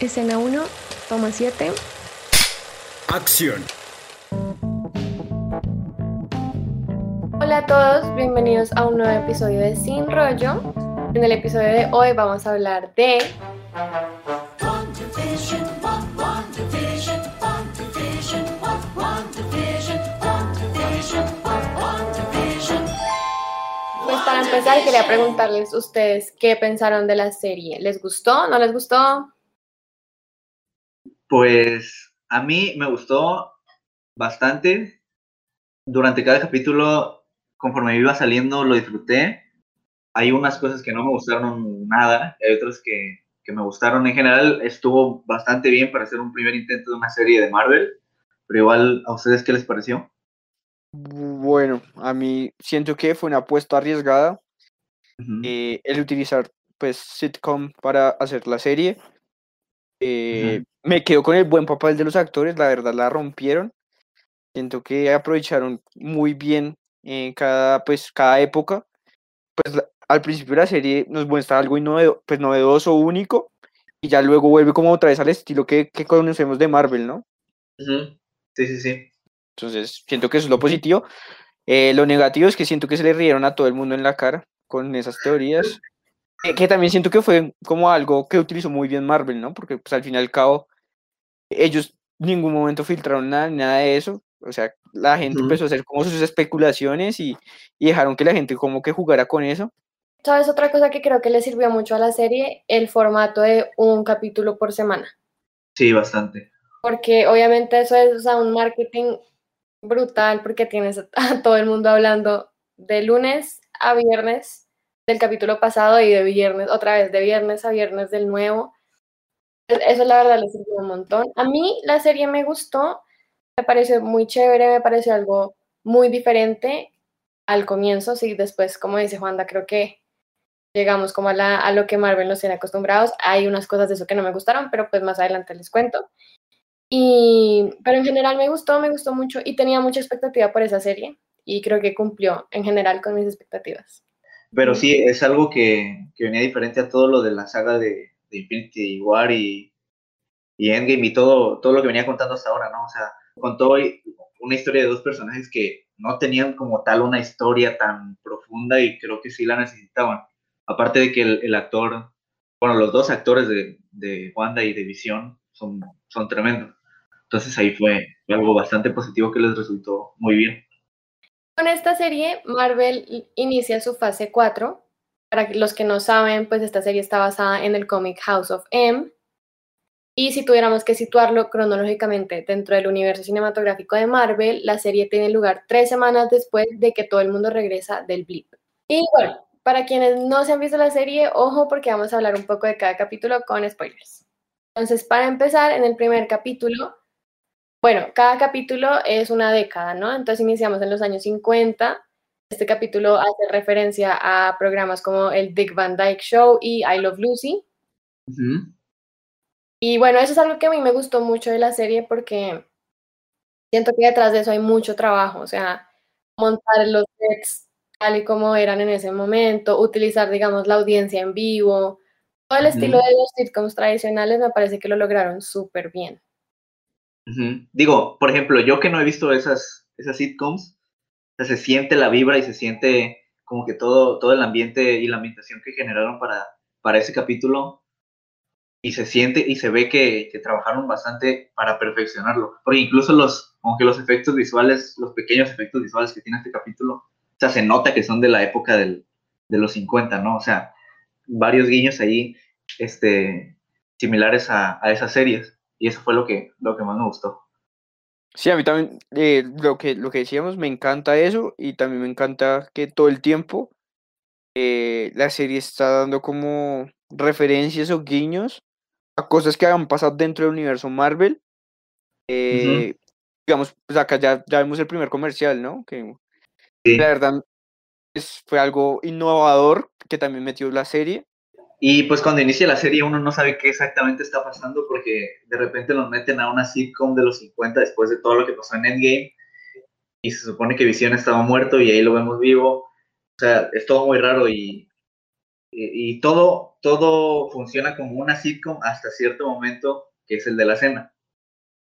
Escena 1, toma 7. Acción. Hola a todos, bienvenidos a un nuevo episodio de Sin Rollo. En el episodio de hoy vamos a hablar de Pues para empezar quería preguntarles ustedes qué pensaron de la serie. ¿Les gustó? ¿No les gustó? Pues a mí me gustó bastante. Durante cada capítulo, conforme iba saliendo, lo disfruté. Hay unas cosas que no me gustaron nada, hay otras que, que me gustaron. En general, estuvo bastante bien para hacer un primer intento de una serie de Marvel. Pero igual, ¿a ustedes qué les pareció? Bueno, a mí siento que fue una apuesta arriesgada eh, el utilizar pues sitcom para hacer la serie. Eh, Me quedo con el buen papel de los actores, la verdad la rompieron. Siento que aprovecharon muy bien eh, cada, pues, cada época. Pues la- al principio de la serie nos muestra algo innove- pues, novedoso, único, y ya luego vuelve como otra vez al estilo que, que conocemos de Marvel, ¿no? Ujú. Sí, sí, sí. Entonces, siento que eso es lo positivo. Eh, lo negativo es que siento que se le rieron a todo el mundo en la cara con esas teorías. Eh, que también siento que fue como algo que utilizó muy bien Marvel, ¿no? Porque pues al fin y al cabo, ellos en ningún momento filtraron nada, ni nada de eso. O sea, la gente empezó a hacer como sus especulaciones y, y dejaron que la gente como que jugara con eso. ¿Sabes otra cosa que creo que le sirvió mucho a la serie? El formato de un capítulo por semana. Sí, bastante. Porque obviamente eso es o sea, un marketing brutal porque tienes a todo el mundo hablando de lunes a viernes del capítulo pasado y de viernes, otra vez de viernes a viernes del nuevo. Eso la verdad le sirvió un montón. A mí la serie me gustó, me pareció muy chévere, me pareció algo muy diferente al comienzo, sí, después, como dice Juanda, creo que llegamos como a, la, a lo que Marvel nos tiene acostumbrados. Hay unas cosas de eso que no me gustaron, pero pues más adelante les cuento. Y, pero en general me gustó, me gustó mucho y tenía mucha expectativa por esa serie y creo que cumplió en general con mis expectativas. Pero sí, es algo que, que venía diferente a todo lo de la saga de, de Infinity War y, y Endgame y todo, todo lo que venía contando hasta ahora, ¿no? O sea, contó una historia de dos personajes que no tenían como tal una historia tan profunda y creo que sí la necesitaban. Aparte de que el, el actor, bueno, los dos actores de, de Wanda y de Visión son, son tremendos. Entonces ahí fue algo bastante positivo que les resultó muy bien. Con esta serie, Marvel inicia su fase 4. Para los que no saben, pues esta serie está basada en el cómic House of M. Y si tuviéramos que situarlo cronológicamente dentro del universo cinematográfico de Marvel, la serie tiene lugar tres semanas después de que todo el mundo regresa del blip. Y bueno, para quienes no se han visto la serie, ojo porque vamos a hablar un poco de cada capítulo con spoilers. Entonces, para empezar, en el primer capítulo, bueno, cada capítulo es una década, ¿no? Entonces iniciamos en los años 50. Este capítulo hace referencia a programas como el Dick Van Dyke Show y I Love Lucy. Y bueno, eso es algo que a mí me gustó mucho de la serie porque siento que detrás de eso hay mucho trabajo, o sea, montar los sets tal y como eran en ese momento, utilizar, digamos, la audiencia en vivo, todo el estilo de los sitcoms tradicionales me parece que lo lograron súper bien. Digo, por ejemplo, yo que no he visto esas, esas sitcoms, se siente la vibra y se siente como que todo, todo el ambiente y la ambientación que generaron para, para ese capítulo y se siente y se ve que, trabajaron bastante para perfeccionarlo. Porque incluso los, como que los efectos visuales, los pequeños efectos visuales que tiene este capítulo, se nota que son de la época del, de los 50, ¿no? O sea, varios guiños ahí este, similares a, a esas series. Y eso fue lo que, lo que más me gustó. Sí, a mí también eh, lo que, lo que decíamos, me encanta eso y también me encanta que todo el tiempo eh, la serie está dando como referencias o guiños a cosas que han pasado dentro del universo Marvel. Eh, Digamos, pues acá ya, ya vemos el primer comercial, ¿no? Que Sí. la verdad es, fue algo innovador que también metió la serie. Y pues cuando inicia la serie uno no sabe qué exactamente está pasando porque de repente nos meten a una sitcom de los 50 después de todo lo que pasó en Endgame y se supone que Vision estaba muerto y ahí lo vemos vivo. O sea, es todo muy raro y, y, todo, todo funciona como una sitcom hasta cierto momento, que es el de la cena.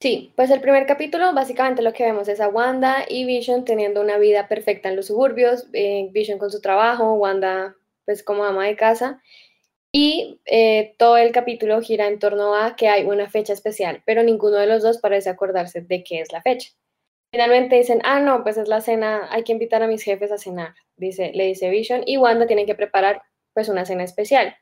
Sí, pues el primer capítulo básicamente lo que vemos es a Wanda y Vision teniendo una vida perfecta en los suburbios, eh, Vision con su trabajo, Wanda pues como ama de casa y eh, todo el capítulo gira en torno a que hay una fecha especial, pero ninguno de los dos parece acordarse de qué es la fecha. Finalmente dicen, ah, no, pues es la cena, hay que invitar a mis jefes a cenar, dice, le dice Vision, y Wanda tiene que preparar pues una cena especial.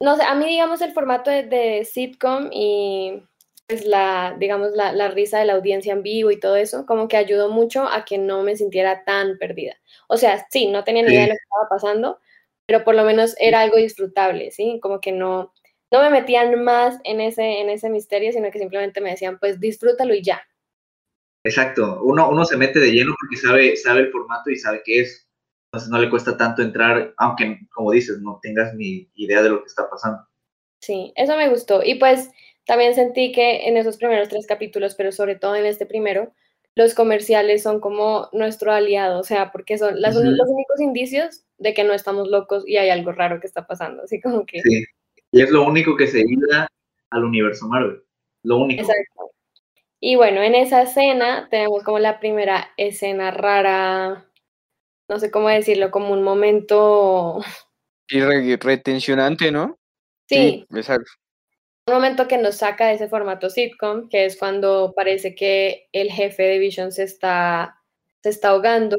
No sé, a mí digamos el formato de, de sitcom y pues la, digamos, la, la, risa de la audiencia en vivo y todo eso, como que ayudó mucho a que no me sintiera tan perdida. O sea, sí, no tenía ni idea de lo que estaba pasando, pero por lo menos era algo disfrutable, ¿sí? Como que no, no me metían más en ese, en ese misterio, sino que simplemente me decían, pues disfrútalo y ya. Exacto, uno, uno se mete de lleno porque sabe, sabe el formato y sabe qué es. Entonces no le cuesta tanto entrar, aunque, como dices, no tengas ni idea de lo que está pasando. Sí, eso me gustó. Y pues también sentí que en esos primeros tres capítulos, pero sobre todo en este primero, los comerciales son como nuestro aliado, o sea, porque son las, los únicos indicios de que no estamos locos y hay algo raro que está pasando, así como que... Sí, y es lo único que se hila al universo Marvel, lo único. Exacto. Y bueno, en esa escena tenemos como la primera escena rara, no sé cómo decirlo, como un momento... Y retencionante, ¿no? Sí. sí exacto un momento que nos saca de ese formato sitcom, que es cuando parece que el jefe de Vision se está, se está ahogando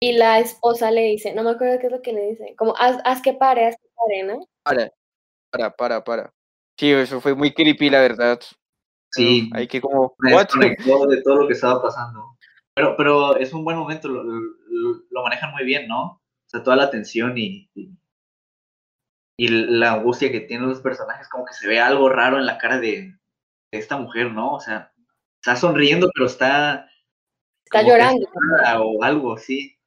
y la esposa le dice, no me acuerdo qué es lo que le dice, como haz, haz que pare, haz que pare, ¿no? Para, para, para, para. Sí, eso fue muy creepy, la verdad. Sí. Hay que como... De todo lo que estaba pasando. Pero, pero es un buen momento, lo, lo, manejan muy bien, ¿no? O sea, toda la tensión y y la angustia que tienen los personajes, como que se ve algo raro en la cara de, esta mujer, ¿no? O sea, está sonriendo, pero está... Está llorando. O algo, sí.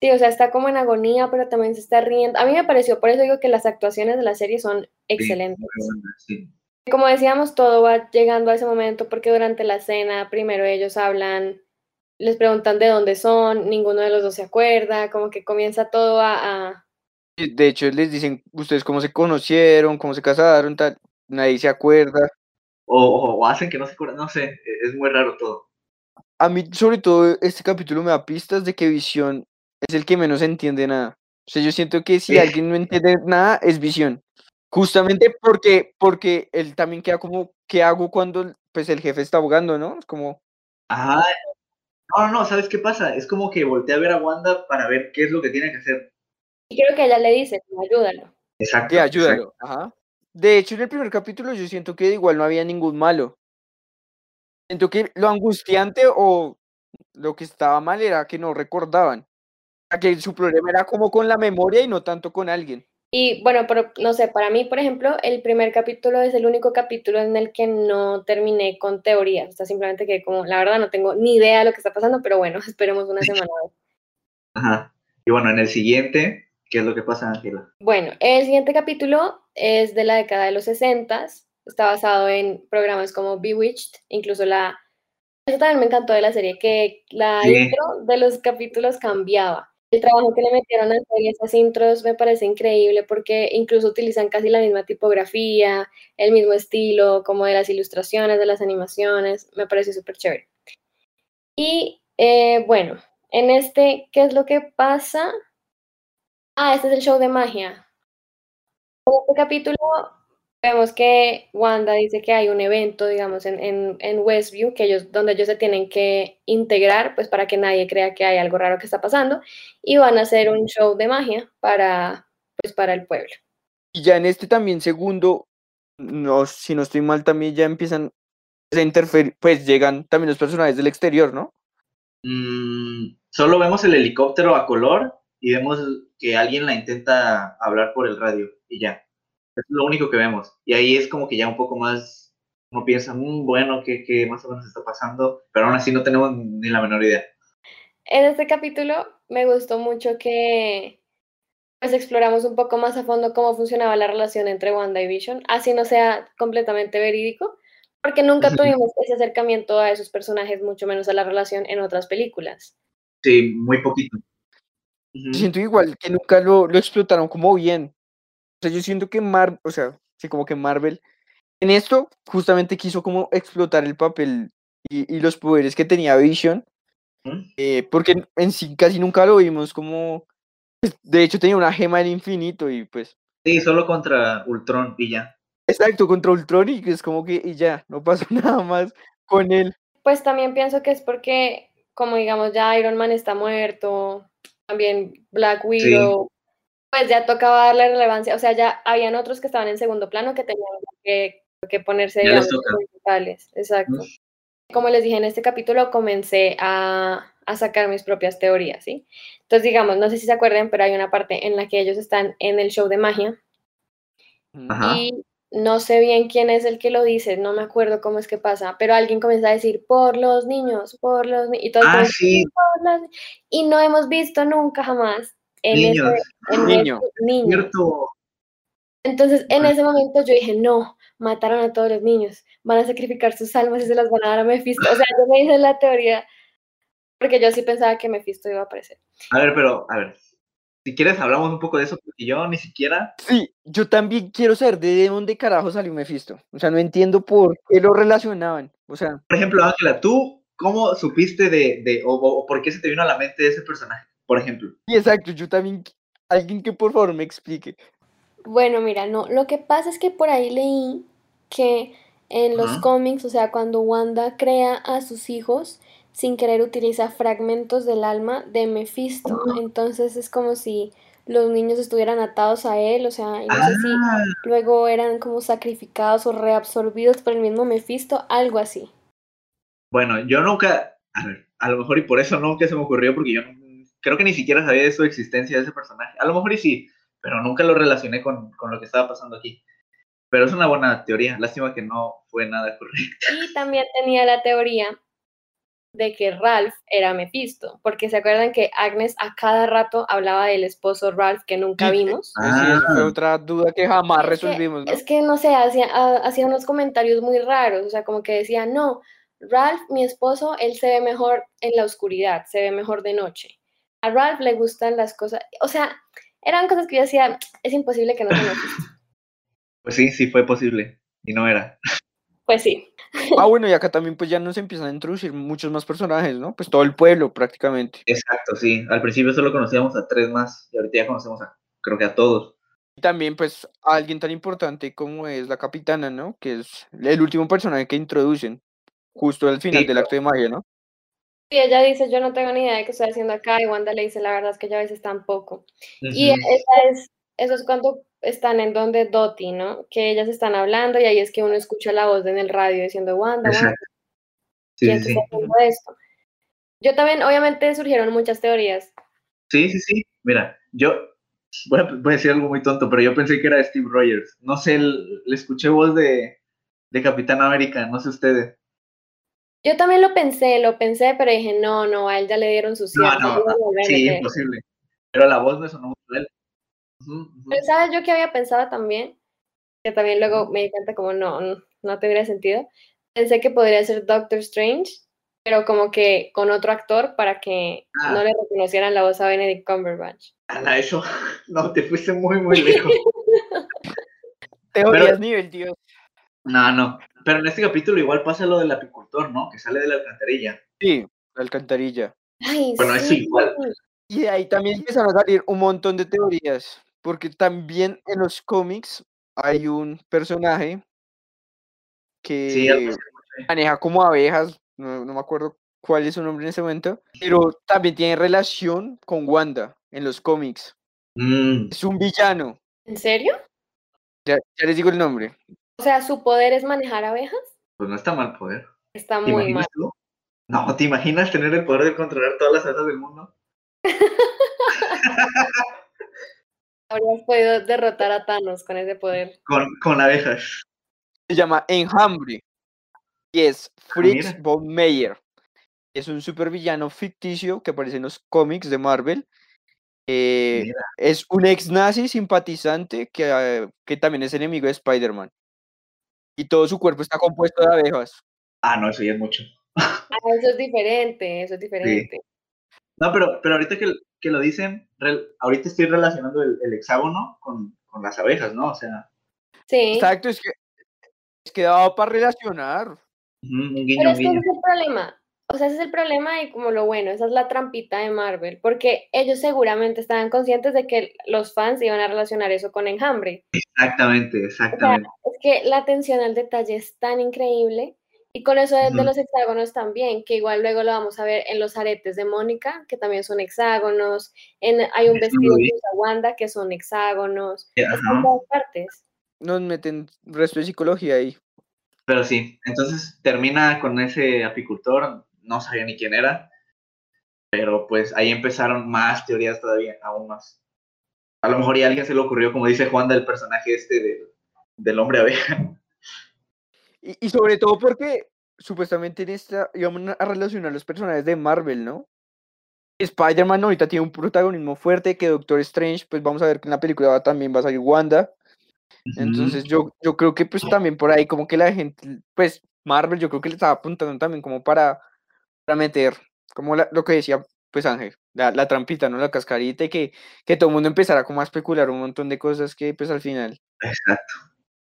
Sí, o sea, está como en agonía, pero también se está riendo. A mí me pareció, por eso digo que las actuaciones de la serie son excelentes. Sí, Como decíamos, todo va llegando a ese momento porque durante la cena primero ellos hablan, les preguntan de dónde son, ninguno de los dos se acuerda, como que comienza todo a de hecho, les dicen ustedes cómo se conocieron, cómo se casaron, tal, nadie se acuerda. O, hacen que no se acuerdan, no sé, e, es muy raro todo. A mí, sobre todo, este capítulo me da pistas de que Visión es el que menos entiende nada. O sea, yo siento que si alguien no entiende nada, es Visión. Justamente porque, porque él también queda como, ¿qué hago cuando pues, el jefe está abogando, no? Es como... Ajá. No, no, no, ¿sabes qué pasa? Es como que voltea a ver a Wanda para ver qué es lo que tiene que hacer. Y creo que ella le dice, ayúdalo. Exacto. Que ayúdalo. Ajá. De hecho, en el primer capítulo yo siento que igual no había ningún malo. Siento que lo angustiante o lo que estaba mal era que no recordaban. Que su problema era como con la memoria y no tanto con alguien. Y bueno, pero no sé, para mí, por ejemplo, el primer capítulo es el único capítulo en el que no terminé con teorías. O sea, simplemente que como, la verdad no tengo ni idea de lo que está pasando, pero bueno, esperemos una semana. Ajá. Y bueno, en el siguiente ¿Qué es lo que pasa, Ángela? Bueno, el siguiente capítulo es de la década de los 60, está basado en programas como Bewitched, incluso la... Eso también me encantó de la serie, que la intro de los capítulos cambiaba. El trabajo que le metieron a hacer esas intros me parece increíble porque incluso utilizan casi la misma tipografía, el mismo estilo, como de las ilustraciones, de las animaciones, me parece súper chévere. Y eh, bueno, en este, ¿qué es lo que pasa? Ah, este es el show de magia. En este capítulo vemos que Wanda dice que hay un evento, digamos, en, en, Westview, que ellos, donde ellos se tienen que integrar, pues para que nadie crea que hay algo raro que está pasando, y van a hacer un show de magia para, pues, para el pueblo. Y ya en este también segundo, no, si no estoy mal, también ya empiezan a interferir, pues llegan también los personajes del exterior, ¿no? Mm, solo vemos el helicóptero a color y vemos que alguien la intenta hablar por el radio y ya. Es lo único que vemos. Y ahí es como que ya un poco más, uno piensa, mmm, bueno, ¿qué, más o menos está pasando? Pero aún así no tenemos ni la menor idea. En este capítulo me gustó mucho que pues exploramos un poco más a fondo cómo funcionaba la relación entre Wanda y Vision, así no sea completamente verídico, porque nunca tuvimos ese acercamiento a esos personajes, mucho menos a la relación en otras películas. Sí, muy poquito. Siento igual que nunca lo, lo explotaron como bien. Sea, yo siento que Marvel, o sea, sí, como que Marvel en esto justamente quiso como explotar el papel y, y los poderes que tenía Vision, ¿Mm? eh, porque en- en sí casi nunca lo vimos como, pues, de hecho tenía una gema del infinito y pues, Sí, solo contra Ultron y ya. exacto, contra Ultron y es como que y ya, no pasó nada más con él. Pues también pienso que es porque, como digamos, ya Iron Man está muerto, también Black Widow, pues ya tocaba darle relevancia, o sea, ya habían otros que estaban en segundo plano que tenían que, que ponerse, digamos, principales, exacto. Como les dije en este capítulo, comencé a, a sacar mis propias teorías, ¿sí? Entonces, digamos, no sé si se acuerdan, pero hay una parte en la que ellos están en el show de magia Ajá. y no sé bien quién es el que lo dice, no me acuerdo cómo es que pasa, pero alguien comienza a decir por los niños, por los niños, y todos Ah, sí, y no hemos visto nunca jamás en niños. ese en Niño. ese niño. Cierto. Entonces, en Ah. ese momento yo dije, no, mataron a todos los niños, van a sacrificar sus almas y se las van a dar a Mephisto. O sea, yo me hice la teoría, porque yo sí pensaba que Mephisto iba a aparecer. A ver, pero, a ver. Si quieres, hablamos un poco de eso, porque yo ni siquiera. Sí, yo también quiero saber de dónde carajo salió Mephisto. O sea, no entiendo por qué lo relacionaban. O sea, Por ejemplo, Ángela, ¿tú cómo supiste de, de o, o- o por qué se te vino a la mente ese personaje? Por ejemplo. sí, exacto, yo también, alguien que por favor me explique. Bueno, mira, no, lo que pasa es que por ahí leí que en los cómics, o sea, cuando Wanda crea a sus hijos, sin querer utiliza fragmentos del alma de Mephisto. Entonces es como si los niños estuvieran atados a él, o sea, y no sé si Ah, luego eran como sacrificados o reabsorbidos por el mismo Mephisto, algo así. bueno, yo nunca. A ver, a lo mejor y por eso nunca se me ocurrió, porque yo no- creo que ni siquiera sabía de su existencia de ese personaje. A lo mejor y sí, pero nunca lo relacioné con, con lo que estaba pasando aquí. Pero es una buena teoría. Lástima que no fue nada correcto. Y también tenía la teoría de que Ralph era Mephisto, porque se acuerdan que Agnes a cada rato hablaba del esposo Ralph que nunca Sí, vimos. Sí, esa fue Ah. otra duda que jamás Es que- resolvimos, ¿no? Es que no sé, hacía, ha- hacía unos comentarios muy raros, o sea, como que decía, no, Ralph, mi esposo, él se ve mejor en la oscuridad, se ve mejor de noche. A Ralph le gustan las cosas, o sea, eran cosas que yo decía, es imposible que no se Mephisto. Pues sí, sí fue posible. Y no era. Pues sí, Ah, bueno, y acá también pues ya nos empiezan a introducir muchos más personajes, ¿no? Pues todo el pueblo prácticamente. Exacto, sí. Al principio solo conocíamos a tres más. Y ahorita ya conocemos a, creo que a todos. Y también pues a alguien tan importante como es la capitana, ¿no? Que es el último personaje que introducen justo al final Sí, del acto de magia, ¿no? Y ella dice, yo no tengo ni idea de qué estoy haciendo acá, y Wanda le dice, la verdad es que ya a veces tampoco. Y esa es, eso es cuando están en donde Dottie, ¿no? Que ellas están hablando y ahí es que uno escucha la voz en el radio diciendo, Wanda, Wanda. Yo también, obviamente, surgieron muchas teorías. Sí, sí, sí. Mira, yo voy a, voy a decir algo muy tonto, pero yo pensé que era Steve Rogers. No sé, le escuché voz de, de Capitán América, no sé ustedes. Yo también lo pensé, lo pensé, pero dije, no, no, a él ya le dieron su No, cierre. no, no a sí, meter". imposible. Pero la voz me sonó muy él. Ujú. Pero ¿sabes yo que había pensado también? Que también luego me di cuenta como no, no, no tendría sentido. Pensé que podría ser Doctor Strange, pero como que con otro actor para que Ah. no le reconocieran la voz a Benedict Cumberbatch. Ala, eso. No, te fuiste muy, muy lejos. Teorías nivel Dios. No, no. Pero en este capítulo igual pasa lo del apicultor, ¿no? Que sale de la alcantarilla. Sí, la alcantarilla. Ay, Bueno, eso sí. igual. Y de ahí también empezaron a salir un montón de teorías, porque también en los cómics hay un personaje que Sí, maneja como abejas, no, no me acuerdo cuál es su nombre en ese momento, pero también tiene relación con Wanda en los cómics. Mm, Es un villano, ¿En serio? ya, ya les digo el nombre. O sea, su poder es manejar abejas. pues no está mal poder. Está ¿Te muy mal. tú? No, ¿te imaginas tener el poder de controlar todas las abejas del mundo? Habrías podido derrotar a Thanos con ese poder. Con, con abejas. Se llama Enjambre y es Fritz mira. von Meyer. Es un supervillano ficticio que aparece en los cómics de Marvel. Eh, es un ex nazi simpatizante que, eh, que también es enemigo de Spider-Man. Y todo su cuerpo está compuesto de abejas. Ah, no, eso ya es mucho. Ah, eso es diferente, eso es diferente. No, pero, pero ahorita que, que lo dicen, ahorita estoy relacionando el, el hexágono con, con las abejas, ¿no? O sea, Sí. Exacto, es que, es que daba para relacionar. Pero guiño, es que ese es el problema. O sea, ese es el problema y como lo bueno, esa es la trampita de Marvel, porque ellos seguramente estaban conscientes de que los fans iban a relacionar eso con Enjambre. Exactamente, O sea, exactamente. es que la atención al detalle es tan increíble y con eso de, de los hexágonos también, que igual luego lo vamos a ver en los aretes de Mónica, que también son hexágonos, en, hay un Eso vestido usa Wanda que son hexágonos, está en todas partes. Nos meten resto de psicología ahí. Pero sí, entonces termina con ese apicultor, no sabía ni quién era, pero pues ahí empezaron más teorías todavía, aún más. A lo mejor ya a alguien se le ocurrió, como dice Juan, del personaje este del, del hombre abeja. Y, y sobre todo porque supuestamente en esta íbamos a relacionar los personajes de Marvel, ¿no? Spider-Man ahorita tiene un protagonismo fuerte, que Doctor Strange, pues vamos a ver que en la película también va a salir Wanda. Entonces yo, yo creo que pues también por ahí como que la gente, pues Marvel yo creo que le estaba apuntando también como para, para meter, como la- lo que decía pues Ángel, la, la trampita, ¿no? La cascarita y que, que todo el mundo empezara como a especular un montón de cosas que pues al final... Exacto.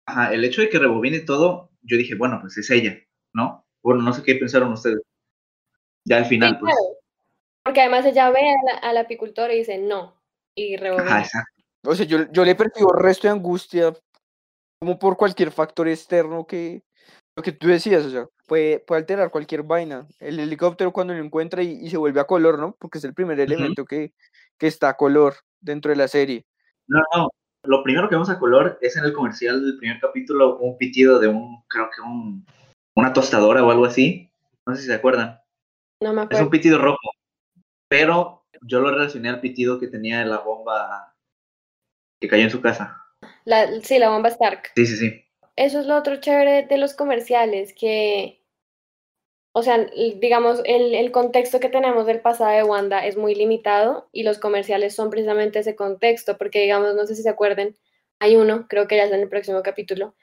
Ajá, el hecho de que rebobine todo, yo dije, bueno, pues es ella, ¿no? Bueno, no sé qué pensaron ustedes. Ya al final, Sí, pues. claro, porque además ella ve a la- al apicultor y dice no, y Ajá, rebobina. exacto. O sea, yo, yo le percibo resto de angustia como por cualquier factor externo que, lo que tú decías, o sea, puede, puede alterar cualquier vaina. El helicóptero cuando lo encuentra y, y se vuelve a color, ¿no? Porque es el primer elemento que, que está a color dentro de la serie. No, no. Lo primero que vemos a color es en el comercial del primer capítulo, un pitido de un, creo que un, una tostadora o algo así. No sé si se acuerdan. No me Es acuerdo. un pitido rojo. Pero yo lo relacioné al pitido que tenía la bomba que cayó en su casa. La- sí, la bomba Stark. Sí, sí, sí. Eso es lo otro chévere de los comerciales, que, o sea, digamos, el, el contexto que tenemos del pasado de Wanda es muy limitado y los comerciales son precisamente ese contexto, porque, digamos, no sé si se acuerden, hay uno, creo que ya es en el próximo capítulo,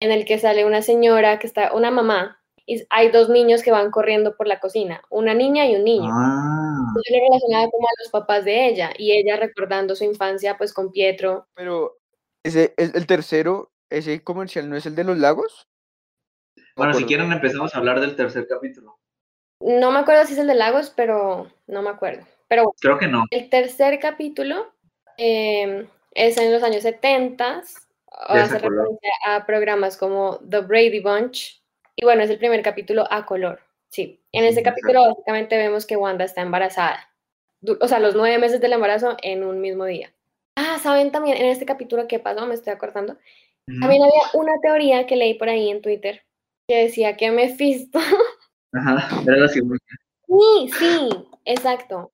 en el que sale una señora que está, una mamá, y hay dos niños que van corriendo por la cocina, una niña y un niño. Ah, Yo le relacionaba como a los papás de ella y ella recordando su infancia pues con Pietro. Pero ese, el, el tercero, ese comercial, ¿no es el de los lagos? No bueno, si quieren empezamos a hablar del tercer capítulo. No me acuerdo si es el de Lagos, pero no me acuerdo. Pero bueno, Creo que no. el tercer capítulo eh, es en los años 70, Ya hace referencia a programas como The Brady Bunch y bueno, es el primer capítulo a color. Sí, en ese Sí, capítulo básicamente vemos que Wanda está embarazada. O sea, los nueve meses del embarazo en un mismo día. Ah, ¿saben también en este capítulo qué pasó? Me estoy acordando. También había una teoría que leí por ahí en Twitter que decía que Mephisto. Ajá, era la segunda. sí, sí, exacto.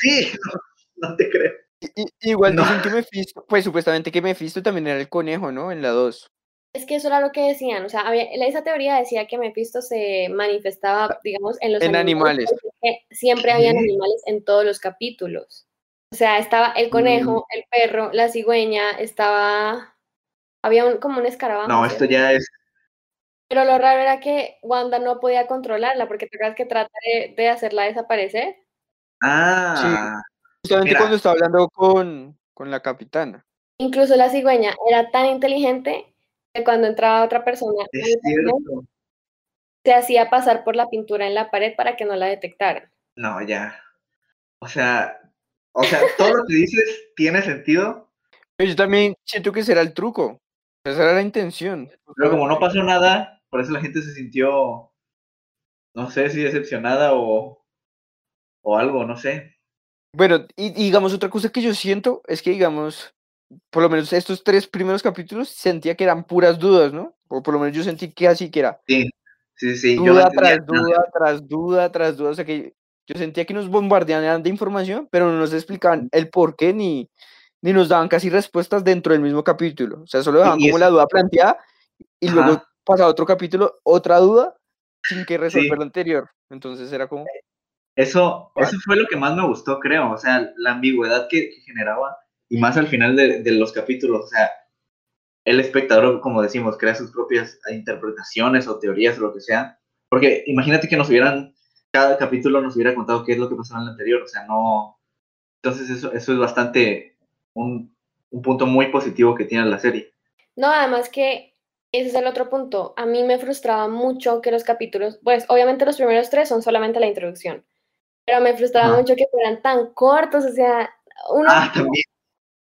Sí, no, no te creo. I- igual No. dicen que Mephisto, pues supuestamente que Mephisto también era el conejo, ¿no? En la 2. Es que eso era lo que decían. O sea, había, esa teoría decía que Mephisto se manifestaba, digamos, en los En animales. porque siempre habían animales en todos los capítulos. O sea, estaba el conejo, el perro, la cigüeña, estaba. Había un, como un escarabajo. No, esto ya es. Pero lo raro era que Wanda no podía controlarla, porque te acuerdas que trata de, de hacerla desaparecer. Ah, Justamente Mira. cuando estaba hablando con, con la capitana. Incluso la cigüeña era tan inteligente que cuando entraba otra persona es cierto. se hacía pasar por la pintura en la pared para que no la detectaran. No, ya. O sea, o sea, todo lo que dices tiene sentido, Pero yo también siento que será el truco. Esa era la intención. pero como no pasó nada, por eso la gente se sintió, no sé si decepcionada o, o algo, no sé. Bueno, y, y digamos otra cosa que yo siento es que, digamos, por lo menos estos tres primeros capítulos sentía que eran puras dudas, ¿no? O por lo menos yo sentí que así que era Sí, sí, sí. yo duda entendía tras nada. duda, tras duda, tras duda. O sea que yo sentía que nos bombardeaban de información, pero no nos explicaban el por qué ni, ni nos daban casi respuestas dentro del mismo capítulo. O sea, solo dejaban y como la duda planteada y luego pasaba otro capítulo, otra duda, sin que resolver Sí. lo anterior. Entonces era como, Eso, ¿Cuál? eso fue lo que más me gustó, creo. O sea, la ambigüedad que, que generaba y más al final de, de los capítulos. O sea, el espectador, como decimos, crea sus propias interpretaciones o teorías o lo que sea. Porque imagínate que nos hubieran, cada capítulo nos hubiera contado qué es lo que pasó en el anterior. O sea, no. Entonces, eso, eso es bastante un, un punto muy positivo que tiene la serie. No, además que ese es el otro punto. A mí me frustraba mucho que los capítulos, pues obviamente los primeros tres son solamente la introducción, pero me frustraba mucho que fueran tan cortos, o sea, uno Ah,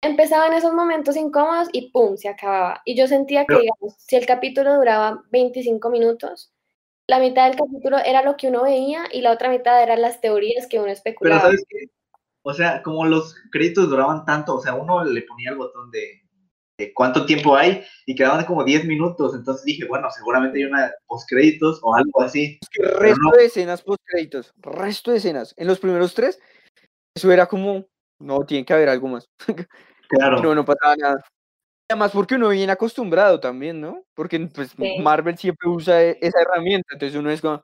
empezaba en esos momentos incómodos y pum, se acababa. Y yo sentía que, Pero- digamos, si el capítulo duraba 25 minutos, la mitad del capítulo era lo que uno veía y la otra mitad eran las teorías que uno Pero especulaba. ¿sabes qué? O sea, como los créditos duraban tanto, o sea, uno le ponía el botón de, de cuánto tiempo hay y quedaban como 10 minutos, entonces dije, bueno, seguramente hay una postcréditos o algo así. Resto no. de escenas post créditos, resto de escenas. En los primeros tres, eso era como, no, tiene que haber algo más. Claro. No, no pasaba nada. Además, porque uno viene acostumbrado también, ¿no? Porque pues, Sí. Marvel siempre usa e- esa herramienta, entonces uno es como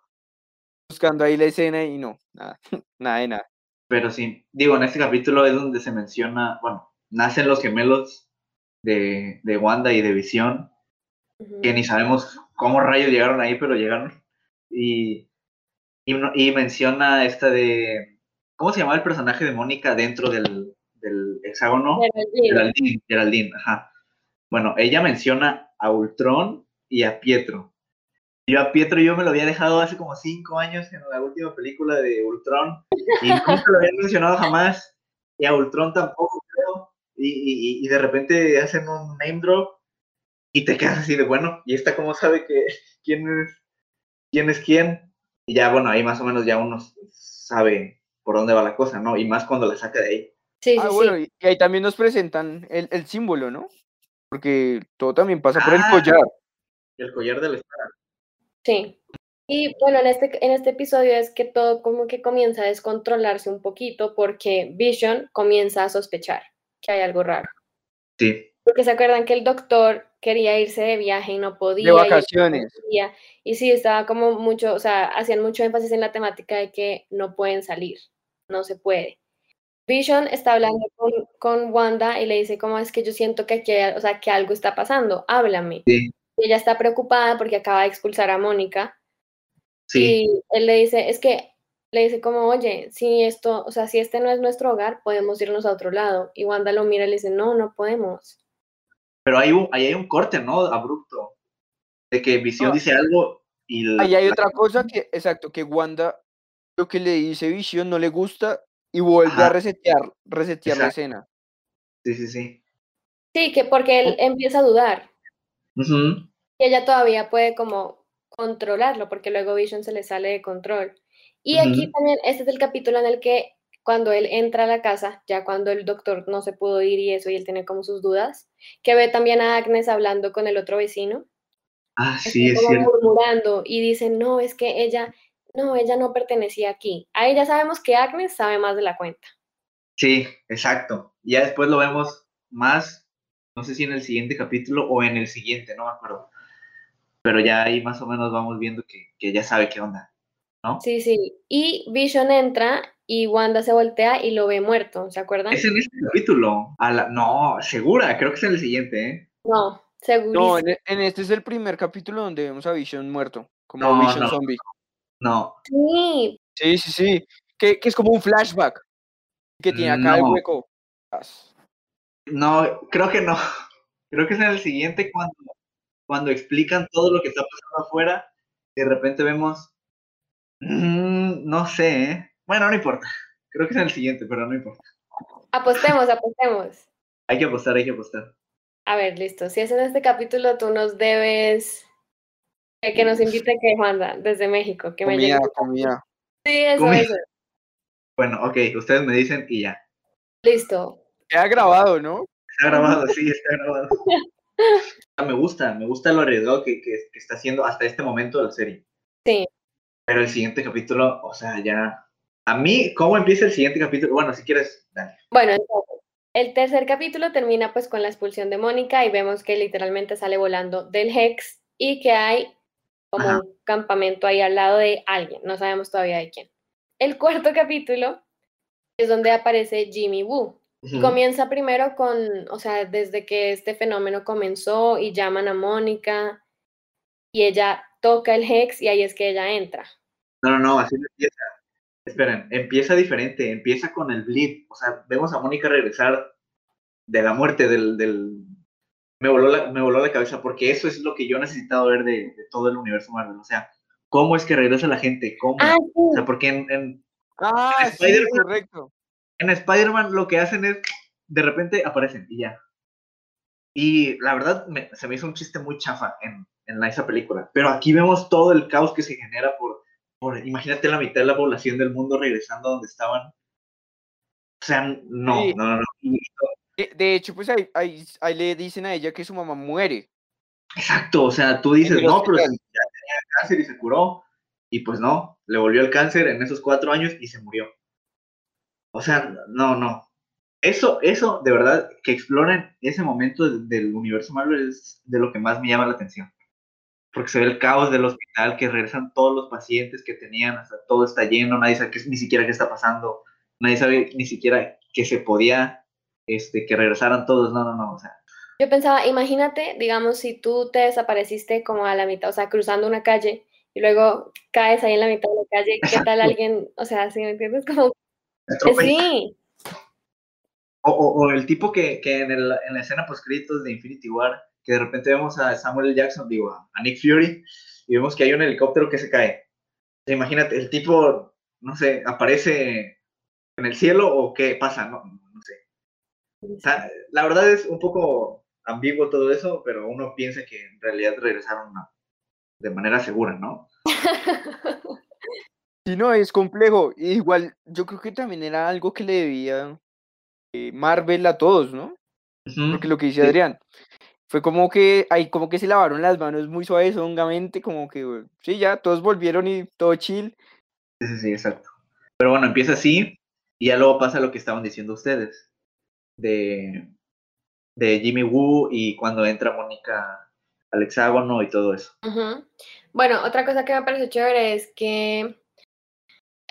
buscando ahí la escena y no, nada, nada de nada. Pero sí, digo, en este capítulo es donde se menciona, bueno, nacen los gemelos de, de Wanda y de Visión, que ni sabemos cómo rayos llegaron ahí, pero llegaron. Y, y menciona esta de, ¿cómo se llamaba el personaje de Mónica dentro del, del hexágono? Geraldine. Geraldine, Geraldine, ajá. Bueno, ella menciona a Ultron y a Pietro. Yo a Pietro yo me lo había dejado hace como cinco años en la última película de Ultron y nunca lo habían mencionado jamás. Y a Ultron tampoco, creo. Y, y- y de repente hacen un name drop y te quedas así de bueno. ¿Y esta cómo sabe que quién es quién? Es quién? Y ya, bueno, ahí más o menos ya uno sabe por dónde va la cosa, ¿no? Y más cuando la saca de ahí. Sí, sí, Ah, sí. bueno, y, y ahí también nos presentan el, el símbolo, ¿no? Porque todo también pasa por el Ah. collar. El collar del Sí. Y bueno, en este, en este episodio es que todo como que comienza a descontrolarse un poquito porque Vision comienza a sospechar que hay algo raro. Sí. Porque se acuerdan que el doctor quería irse de viaje y no podía. De y vacaciones. no podía, Y sí, estaba como mucho, o sea, hacían mucho énfasis en la temática de que no pueden salir, no se puede. Vision está hablando con, con Wanda y le dice, como es que yo siento que aquí, hay- o sea, que algo está pasando, háblame. Sí. Y ella está preocupada porque acaba de expulsar a Mónica Sí. y él le dice, es que, le dice como, oye, si esto, o sea, si este no es nuestro hogar, podemos irnos a otro lado. Y Wanda lo mira y le dice, no, no podemos. Pero hay un, ahí hay un corte, ¿no? Abrupto. De que Visión No. dice algo y... la- Ahí hay la- otra cosa que, exacto, que Wanda lo que le dice Visión no le gusta y vuelve Ajá. a resetear, resetear la Exacto. escena. Sí, sí, sí. Sí, que porque él empieza a dudar. Y ella todavía puede como controlarlo, porque luego Vision se le sale de control. Y aquí también, este es el capítulo en el que cuando él entra a la casa, ya cuando el doctor no se pudo ir y eso, y él tiene como sus dudas, que ve también a Agnes hablando con el otro vecino, Ah, sí, es como cierto. murmurando y dice, no, es que ella, no, ella no pertenecía aquí. Ahí ya sabemos que Agnes sabe más de la cuenta. Sí, exacto. Ya después lo vemos más, no sé si en el siguiente capítulo o en el siguiente, no me acuerdo. Pero ya ahí más o menos vamos viendo que, que ya sabe qué onda, ¿no? Sí, sí. Y Vision entra y Wanda se voltea y lo ve muerto, ¿se acuerdan? Es en este capítulo. A la- no, segura, creo que es en el siguiente, ¿eh? No, segurísimo. No, en, e- en este es el primer capítulo donde vemos a Vision muerto, como No, Vision no. zombie. No, Sí, Sí, sí, sí. Que, que es como un flashback. Que tiene acá el hueco. No, creo que no. Creo que es en el siguiente cuando, cuando explican todo lo que está pasando afuera. De repente vemos. Mm, no sé, ¿eh? Bueno, no importa. Creo que es en el siguiente, pero no importa. apostemos, apostemos. Hay que apostar, hay que apostar. A ver, listo. Si es en este capítulo, tú nos debes que nos invite que Juanda desde México, que me llegue. Comida, tu carta. comida. Sí, eso, Comida. eso. Bueno, ok, ustedes me dicen y ya. Listo. Queda grabado, ¿no? Está grabado, sí, está grabado. Ah, Me gusta, me gusta lo arriesgado que, que, que está haciendo hasta este momento de la serie. Sí. Pero el siguiente capítulo, o sea, ya. A mí, ¿cómo empieza el siguiente capítulo? Bueno, si quieres, dale. Bueno, entonces, el tercer capítulo termina pues con la expulsión de Mónica y vemos que literalmente sale volando del Hex y que hay como Ajá. un campamento ahí al lado de alguien, no sabemos todavía de quién. El cuarto capítulo es donde aparece Jimmy Woo. Comienza primero con, o sea, desde que este fenómeno comenzó y llaman a Mónica y ella toca el Hex y ahí es que ella entra. No, no, no, así no empieza. Esperen, empieza diferente, empieza con el blip. O sea, vemos a Mónica regresar de la muerte del, del... Me, voló la, me voló la cabeza porque eso es lo que yo he necesitado ver de, de todo el universo Marvel. O sea, ¿cómo es que regresa la gente? ¿Cómo? Ah, O sí. sea, porque en, en, Ah, sí, Spider-Man- correcto. En Spider-Man lo que hacen es, de repente aparecen y ya. Y la verdad, me- se me hizo un chiste muy chafa en, en esa película. Pero aquí vemos todo el caos que se genera por, por, imagínate la mitad de la población del mundo regresando a donde estaban. O sea, no, Sí. no, no, no. De, de hecho, pues ahí, ahí, ahí le dicen a ella que su mamá muere. exacto, o sea, tú dices, no, pero ya tenía cáncer y se curó. Y pues no, le volvió el cáncer en esos cuatro años y se murió. O sea, no, no. Eso, eso, de verdad, que exploren ese momento de- del universo Marvel es de lo que más me llama la atención. Porque se ve el caos del hospital, que regresan todos los pacientes que tenían, hasta todo está lleno, nadie sabe ni siquiera qué está pasando, nadie sabe ni siquiera que se podía, este, que regresaran todos, no, no, no, o sea, Yo pensaba, imagínate, digamos, si tú te desapareciste como a la mitad, o sea, cruzando una calle y luego caes ahí en la mitad de la calle, ¿qué tal alguien, o sea, si me entiendes? Como, sí, O, o- o el tipo que, que en, el- en la escena post créditos de Infinity War, que de repente vemos a Samuel L. Jackson, digo, a Nick Fury, y vemos que hay un helicóptero que se cae. Imagínate, el tipo, no sé, aparece en el cielo o qué pasa, no, no sé. O sea, la verdad es un poco ambiguo todo eso, pero uno piensa que en realidad regresaron a- de manera segura, ¿no? Sí, no, es complejo. Igual, yo creo que también era algo que le debía eh, Marvel a todos, ¿no? Porque lo que dice Sí. Adrián, fue como que ahí como que se lavaron las manos muy suaves, hongamente, como que bueno, sí, ya todos volvieron y todo chill. Sí, sí, sí, exacto. Pero bueno, empieza así y ya luego pasa lo que estaban diciendo ustedes de, de Jimmy Woo y cuando entra Mónica al hexágono y todo eso. Bueno, otra cosa que me parece chévere es que,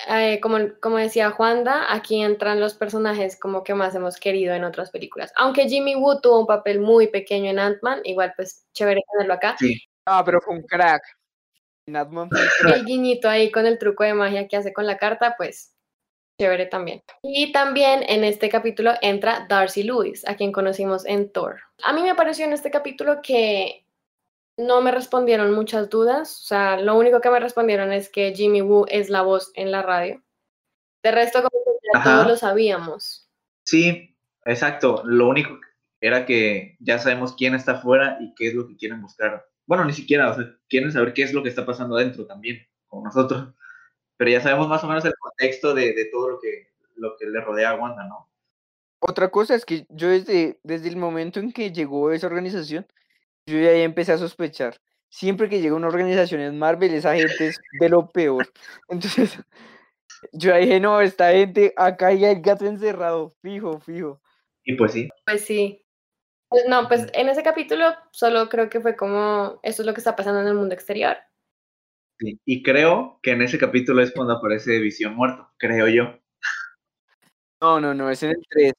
eh, como, como decía Juanda, aquí entran los personajes como que más hemos querido en otras películas. Aunque Jimmy Woo tuvo un papel muy pequeño en Ant-Man, igual pues chévere tenerlo acá. Sí, Ah, pero fue un crack. Un crack. El guiñito ahí con el truco de magia que hace con la carta, pues chévere también. Y también en este capítulo entra Darcy Lewis, a quien conocimos en Thor. A mí me pareció en este capítulo que no me respondieron muchas dudas, o sea, lo único que me respondieron es que Jimmy Woo es la voz en la radio. De resto, como que ya Ajá. todos lo sabíamos. sí, exacto. Lo único era que ya sabemos quién está afuera y qué es lo que quieren buscar. Bueno, ni siquiera, o sea, quieren saber qué es lo que está pasando adentro también, como nosotros. Pero ya sabemos más o menos el contexto de, de todo lo que, lo que le rodea a Wanda, ¿no? Otra cosa es que yo desde, desde el momento en que llegó esa organización, yo ya ahí empecé a sospechar. Siempre que llega una organización en Marvel, esa gente es de lo peor. Entonces, yo ahí dije, no, esta gente, acá hay el gato encerrado, fijo, fijo. Y pues sí, Pues sí. Pues No, pues en ese capítulo solo creo que fue como, esto es lo que está pasando en el mundo exterior. sí. Y creo que en ese capítulo es cuando aparece Visión muerto, creo yo. No, no, no, es en el 3.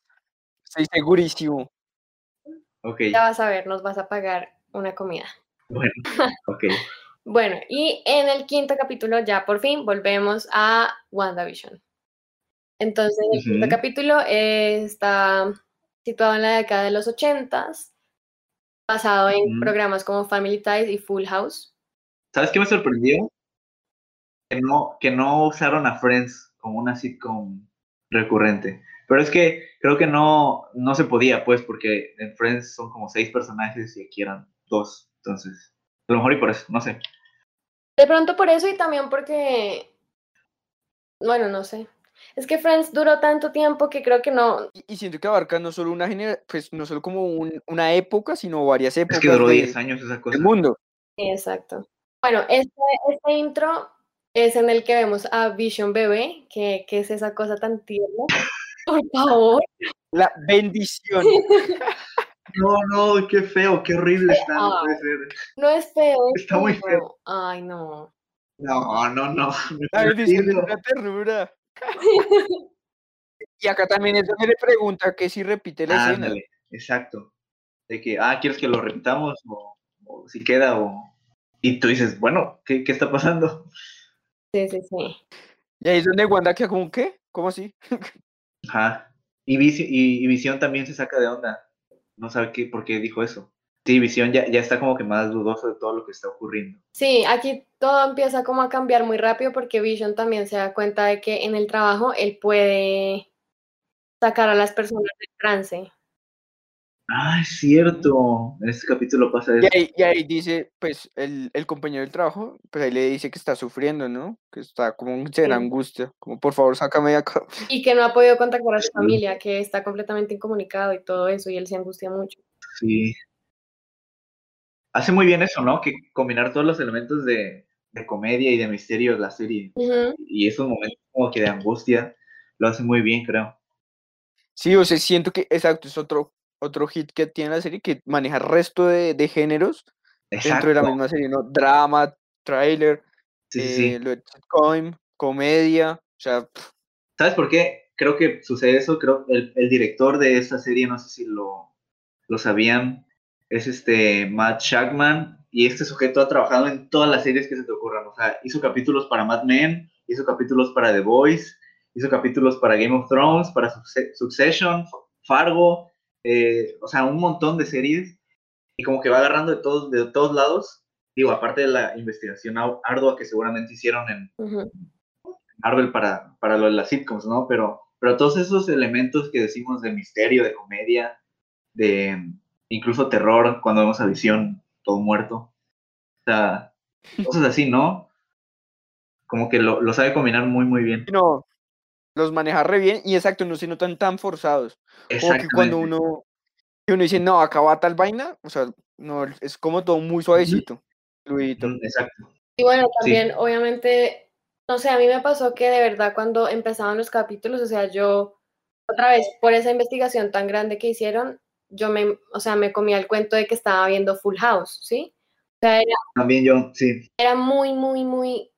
Estoy segurísimo. Ok, Ya vas a ver, nos vas a pagar una comida. bueno, ok. Bueno, y en el quinto capítulo ya por fin volvemos a WandaVision. Entonces, el quinto capítulo eh, está situado en la década de los ochentas, basado en programas como Family Ties y Full House. ¿Sabes qué me sorprendió? Que no, que no usaron a Friends como una sitcom recurrente. Pero es que creo que no, no se podía, pues, porque en Friends son como seis personajes y aquí eran dos. Entonces, a lo mejor y por eso, no sé. De pronto por eso y también porque, bueno, no sé. Es que Friends duró tanto tiempo que creo que no, Y, y siento que abarca no solo una genera, pues no solo como un- una época, sino varias Es épocas que duró de- 10 años esa cosa. del mundo. Exacto. Bueno, este, este intro es en el que vemos a Vision Bebé, que, que es esa cosa tan tierna. Por favor. La bendición. No, no, qué feo, qué horrible está, no puede ser. No es feo. es Está muy feo. Ay, no. No, no, no. es entiendo. una ternura. Y acá también es donde le pregunta que si repite la escena. Ándale, exacto. De que, ah, ¿quieres que lo repitamos? O, o si queda, o... Y tú dices, bueno, ¿qué, qué está pasando? Sí, sí, sí. Y ahí es donde Wanda queda como, ¿qué? ¿Cómo así? Ajá. Y, Visi- y, y Visión también se saca de onda. No sabe qué, por qué dijo eso. Sí, Visión ya, ya está como que más dudoso de todo lo que está ocurriendo. Sí, aquí todo empieza como a cambiar muy rápido porque Vision también se da cuenta de que en el trabajo él puede sacar a las personas del trance. Ah, es cierto. En este capítulo pasa eso. Y ahí, y ahí dice, pues, el, el compañero del trabajo, pues ahí le dice que está sufriendo, ¿no? Que está como en Sí. angustia, como por favor, sácame de acá. Y que no ha podido contactar a su Sí. familia, que está completamente incomunicado y todo eso, y él se angustia mucho. Sí. Hace muy bien eso, ¿no? Que combinar todos los elementos de, de comedia y de misterio de la serie. Y esos momentos como que de angustia lo hace muy bien, creo. Sí, o sea, siento que, exacto, es otro, otro hit que tiene la serie que maneja resto de, de géneros dentro de la Exacto. misma serie, ¿no? Drama, trailer, Sí, sí, sí. eh, lo de sitcom, comedia, o sea, pf, ¿Sabes por qué? Creo que sucede eso. Creo el, el director de esta serie, no sé si lo, lo sabían, es este Matt Shackman. Y este sujeto ha trabajado en todas las series que se te ocurran. O sea, hizo capítulos para Mad Men, hizo capítulos para The Voice, hizo capítulos para Game of Thrones, para Succe- Succession, Fargo, eh, o sea, un montón de series. Y como que va agarrando de todos, de todos lados. Digo, aparte de la investigación ardua que seguramente hicieron en. Marvel para, para lo de las sitcoms, ¿no? Pero, pero todos esos elementos que decimos de misterio, de comedia, de incluso terror, cuando vemos a Visión todo muerto. O sea, cosas así, ¿no? Como que lo, lo sabe combinar muy, muy bien. no, los maneja re bien y exacto, no se notan tan forzados. Como que cuando uno, que uno dice, no, acaba tal vaina, o sea, no, es como todo muy suavecito, fluidito. Ujú, Exacto. Y bueno, Sí. también, obviamente, no sé, a mí me pasó que de verdad cuando empezaban los capítulos, o sea, yo, otra vez, por esa investigación tan grande que hicieron, yo me, o sea, me comía el cuento de que estaba viendo Full House, ¿sí? O sea, era, También yo, sí. era muy, muy, muy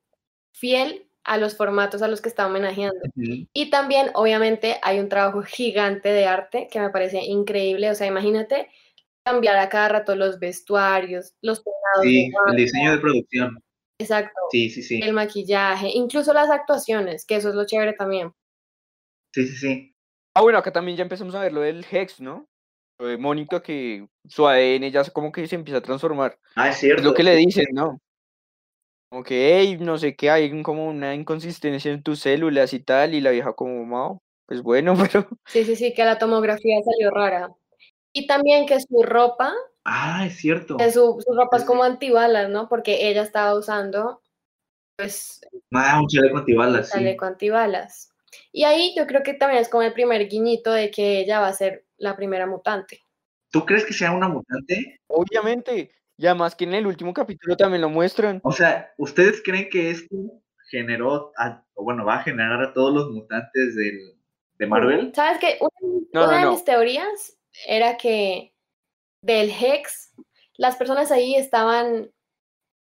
fiel a los formatos a los que estaba homenajeando. Ujú. Y también, obviamente, hay un trabajo gigante de arte que me parece increíble. O sea, imagínate cambiar a cada rato los vestuarios, los peinados Sí, el diseño de producción. exacto, Sí, sí, sí. el maquillaje, incluso las actuaciones, que eso es lo chévere también. Sí, sí, sí. Ah, bueno, acá también ya empezamos a ver lo del Hex, ¿no? Lo de Mónica, que su ADN ya como que se empieza a transformar. Ah, es Es cierto. lo que le dicen, ¿no? Como que, hey, no sé qué, hay como una inconsistencia en tus células y tal, y la vieja como, "Mao, pues bueno, pero Sí, sí, sí, que la tomografía salió rara. Y también que su ropa, Ah, es cierto. que su, su ropa es como antibalas, ¿no? Porque ella estaba usando, pues, Ah, un chaleco antibalas, sí. chaleco antibalas. Y ahí yo creo que también es como el primer guiñito de que ella va a ser la primera mutante. ¿Tú crees que sea una mutante? obviamente, y además que en el último capítulo también lo muestran. O sea, ¿ustedes creen que esto generó, a- o bueno, va a generar a todos los mutantes del, de Marvel? ¿Sabes qué? Una, No, una no, de no. mis teorías era que del Hex, las personas ahí estaban,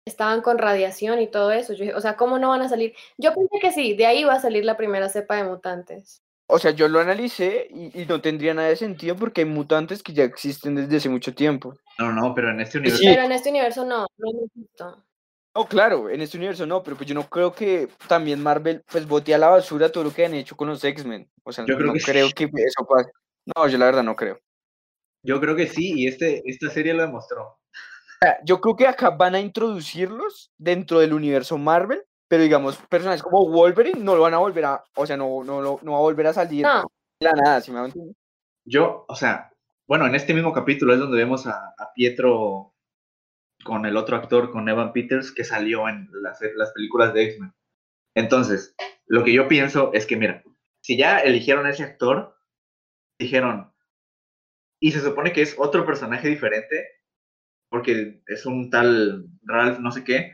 estaban con radiación y todo eso. Yo o sea, ¿cómo no van a salir? Yo pensé que sí, de ahí va a salir la primera cepa de mutantes. O sea, yo lo analicé y, y no tendría nada de sentido porque hay mutantes que ya existen desde hace mucho tiempo. No, no, pero en este universo. Sí. Pero en este universo no, no. No, claro, en este universo no, pero pues yo no creo que también Marvel pues bote a la basura todo lo que han hecho con los X-Men. O sea, Yo creo no que sí. creo que eso pase. No, yo la verdad no creo. Yo creo que sí, y este, esta serie lo demostró. Yo creo que acá van a introducirlos dentro del universo Marvel, pero digamos, personajes como Wolverine no lo van a volver a, o sea, no, no, no va a volver a salir No, de la nada, ¿sí me entender? Yo, o sea, bueno, en este mismo capítulo es donde vemos a, a Pietro con el otro actor, con Evan Peters, que salió en las, las películas de X-Men. Entonces, lo que yo pienso es que, mira, si ya eligieron a ese actor, dijeron, y se supone que es otro personaje diferente, porque es un tal Ralph no sé qué,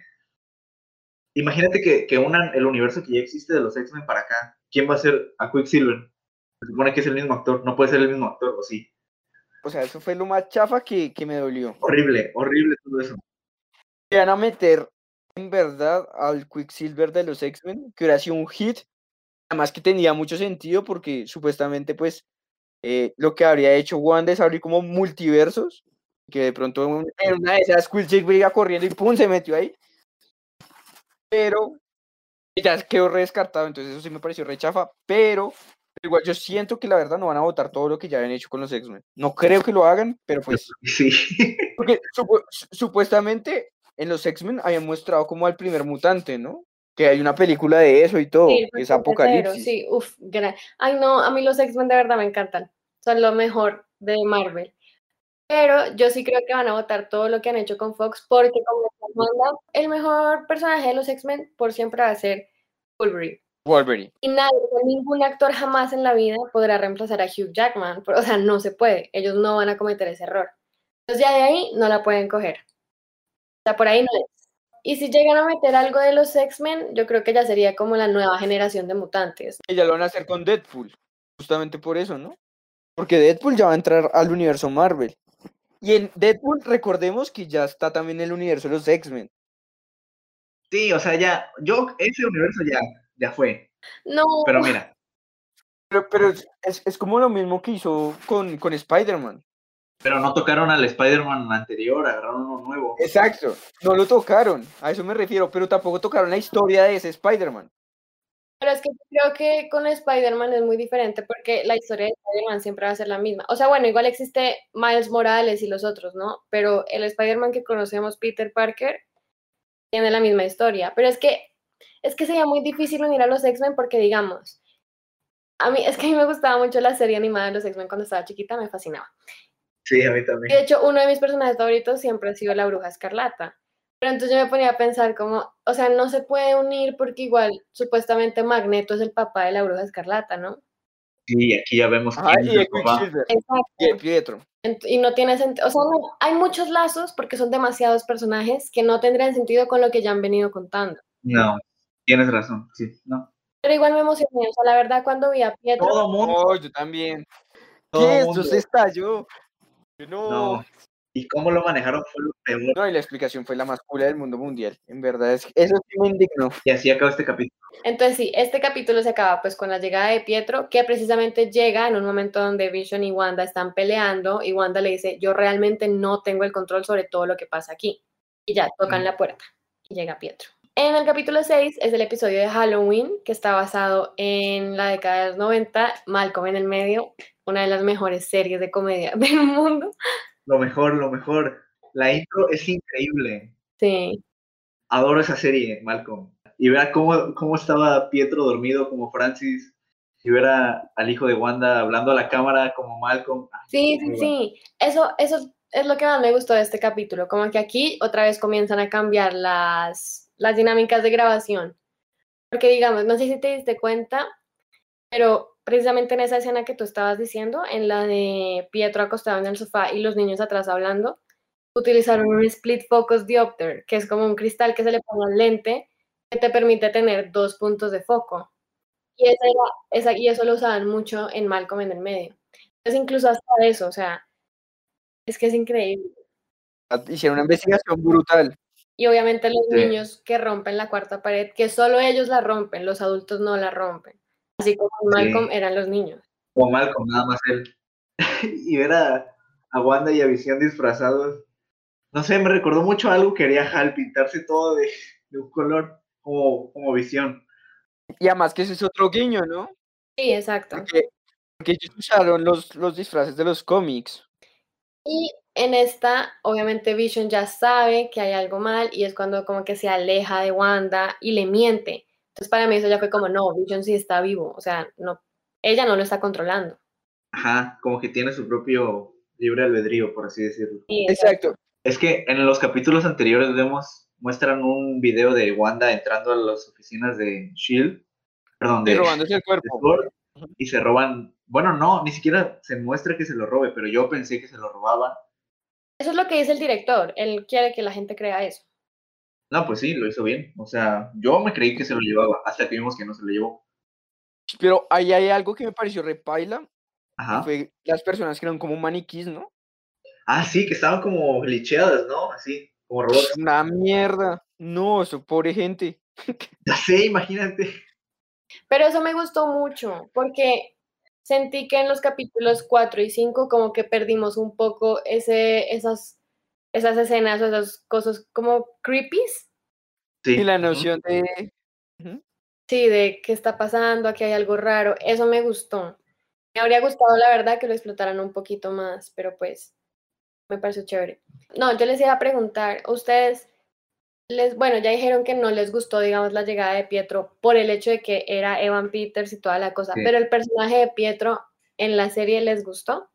imagínate que, que unan el universo que ya existe de los X-Men para acá. ¿Quién va a ser a Quicksilver? Se supone que es el mismo actor, no puede ser el mismo actor, ¿o sí? O sea, eso fue lo más chafa que, que me dolió. Horrible, horrible todo eso. Que van a meter en verdad al Quicksilver de los X-Men, que hubiera sido un hit, además que tenía mucho sentido porque supuestamente pues eh, lo que habría hecho Wanda es abrir como multiversos, que de pronto en una de esas Quicksilver iba corriendo y pum, se metió ahí. Pero ya quedó re descartado, entonces eso sí me pareció rechafa, pero Igual yo siento que la verdad no van a votar todo lo que ya habían hecho con los X-Men. No creo que lo hagan, pero pues. Sí. Porque supu- su- supuestamente en los X-Men habían mostrado como al primer mutante, ¿no? Que hay una película de eso y todo. Sí, es Apocalipsis. Sí, uff, Ay, no, a mí los X-Men de verdad me encantan. Son lo mejor de Marvel. Pero yo sí creo que van a votar todo lo que han hecho con Fox, porque como el mejor personaje de los X-Men por siempre va a ser Wolverine. Wolverine. Y nadie, ningún actor jamás en la vida podrá reemplazar a Hugh Jackman. O sea, no se puede. Ellos no van a cometer ese error. Entonces ya de ahí no la pueden coger. O sea, por ahí no es. Y si llegan a meter algo de los X-Men, yo creo que ya sería como la nueva generación de mutantes. Y ya lo van a hacer con Deadpool. Justamente por eso, ¿no? Porque Deadpool ya va a entrar al universo Marvel. Y en Deadpool, recordemos que ya está también el universo de los X-Men. Sí, o sea, ya, yo, ese universo ya, ya fue. No, Pero mira, Pero, pero es, es- es como lo mismo que hizo con, con Spider-Man. pero no tocaron al Spider-Man anterior, agarraron uno nuevo. Exacto. No lo tocaron, a eso me refiero, pero tampoco tocaron la historia de ese Spider-Man. Pero es que creo que con Spider-Man es muy diferente porque la historia de Spider-Man siempre va a ser la misma. O sea, bueno, igual existe Miles Morales y los otros, ¿no? Pero el Spider-Man que conocemos, Peter Parker, tiene la misma historia. Pero es que, es que sería muy difícil unir a los X-Men porque, digamos, a mí, es que a mí me gustaba mucho la serie animada de los X-Men cuando estaba chiquita, me fascinaba. Sí, a mí De también. hecho, uno de mis personajes favoritos siempre ha sido la bruja escarlata. Pero entonces yo me ponía a pensar como, o sea, no se puede unir porque igual supuestamente Magneto es el papá de la bruja escarlata, ¿no? Sí, aquí ya vemos Ajá, quién es y de el papá. Quicksilver, Exacto. y de Pietro. Y no tiene sentido, o sea, no, hay muchos lazos porque son demasiados personajes que no tendrían sentido con lo que ya han venido contando. No, tienes razón, sí, no. Pero igual me emocioné, o sea, la verdad cuando vi a Pietro, Todo mundo, Oh, yo también. todo ¿Qué? mundo. Se estalló. No. No. Y cómo lo manejaron fue lo peor. No, y la explicación fue la más pura del mundo mundial. En verdad, es eso sí me indignó. Y así acaba este capítulo. entonces sí, este capítulo se acaba pues con la llegada de Pietro, que precisamente llega en un momento donde Vision y Wanda están peleando y Wanda le dice, yo realmente no tengo el control sobre todo lo que pasa aquí. Y ya, tocan Mm. la puerta y llega Pietro. En el capítulo 6 es el episodio de Halloween, que está basado en la década de los 90, Malcolm en el medio, una de las mejores series de comedia del mundo. Lo mejor, lo mejor. La intro es increíble. Sí, Adoro esa serie, Malcolm. Y ver cómo, cómo estaba Pietro dormido como Francis. Y ver a- al hijo de Wanda hablando a la cámara como Malcolm. Ah, sí, sí, bueno. sí. Eso, eso es lo que más me gustó de este capítulo, como que aquí otra vez comienzan a cambiar las, las dinámicas de grabación. Porque digamos, no sé si te diste cuenta, pero precisamente en esa escena que tú estabas diciendo, en la de Pietro acostado en el sofá y los niños atrás hablando, utilizaron un split focus diopter, que es como un cristal que se le pone al lente que te permite tener dos puntos de foco. Y, esa era- esa- y eso lo usaban mucho en Malcolm en el medio. Entonces incluso hasta eso, o sea, es que es increíble. Hicieron una investigación brutal. Y obviamente los Sí. niños que rompen la cuarta pared, que solo ellos la rompen, los adultos no la rompen. Así como Sí. Malcolm eran los niños. Como Malcolm, nada más él. y ver a, a Wanda y a Visión disfrazados. No sé, me recordó mucho algo que haría Hal, pintarse todo de, de un color como, como Visión. Y además que ese es otro guiño, ¿no? Sí, exacto. Porque, porque ellos usaron los, los disfraces de los cómics. Y en esta, obviamente Vision ya sabe que hay algo mal y es cuando como que se aleja de Wanda y le miente. Entonces para mí eso ya fue como, no, Vision sí está vivo, o sea, no, ella no lo está controlando. Ajá, como que tiene su propio libre albedrío, por así decirlo. Sí, Exacto. Es que en los capítulos anteriores vemos, muestran un video de Wanda entrando a las oficinas de Shield, perdón, Y de, robándose el de cuerpo. Y se roban, bueno, no, ni siquiera se muestra que se lo robe, pero yo pensé que se lo robaba. Eso es lo que dice el director, él quiere que la gente crea eso. No, pues sí, lo hizo bien. O sea, yo me creí que se lo llevaba, hasta que vimos que no se lo llevó. Pero ahí hay algo que me pareció repaila. Ajá. Fue las personas que eran como maniquís, ¿no? Ah, sí, que estaban como glitcheadas, ¿no? Así, como robots. Una mierda. No, eso, pobre gente. Ya sé, imagínate. Pero eso me gustó mucho, porque sentí que en los capítulos 4 y 5 como que perdimos un poco ese, esas, esas escenas o esas cosas como creepies. Sí. Y la noción de. Sí, de qué está pasando, aquí hay algo raro. Eso me gustó. Me habría gustado, la verdad, que lo explotaran un poquito más, pero pues me pareció chévere. No, yo les iba a preguntar, ustedes, les, bueno, ya dijeron que no les gustó, digamos, la llegada de Pietro por el hecho de que era Evan Peters y toda la cosa, Sí. pero el personaje de Pietro en la serie les gustó.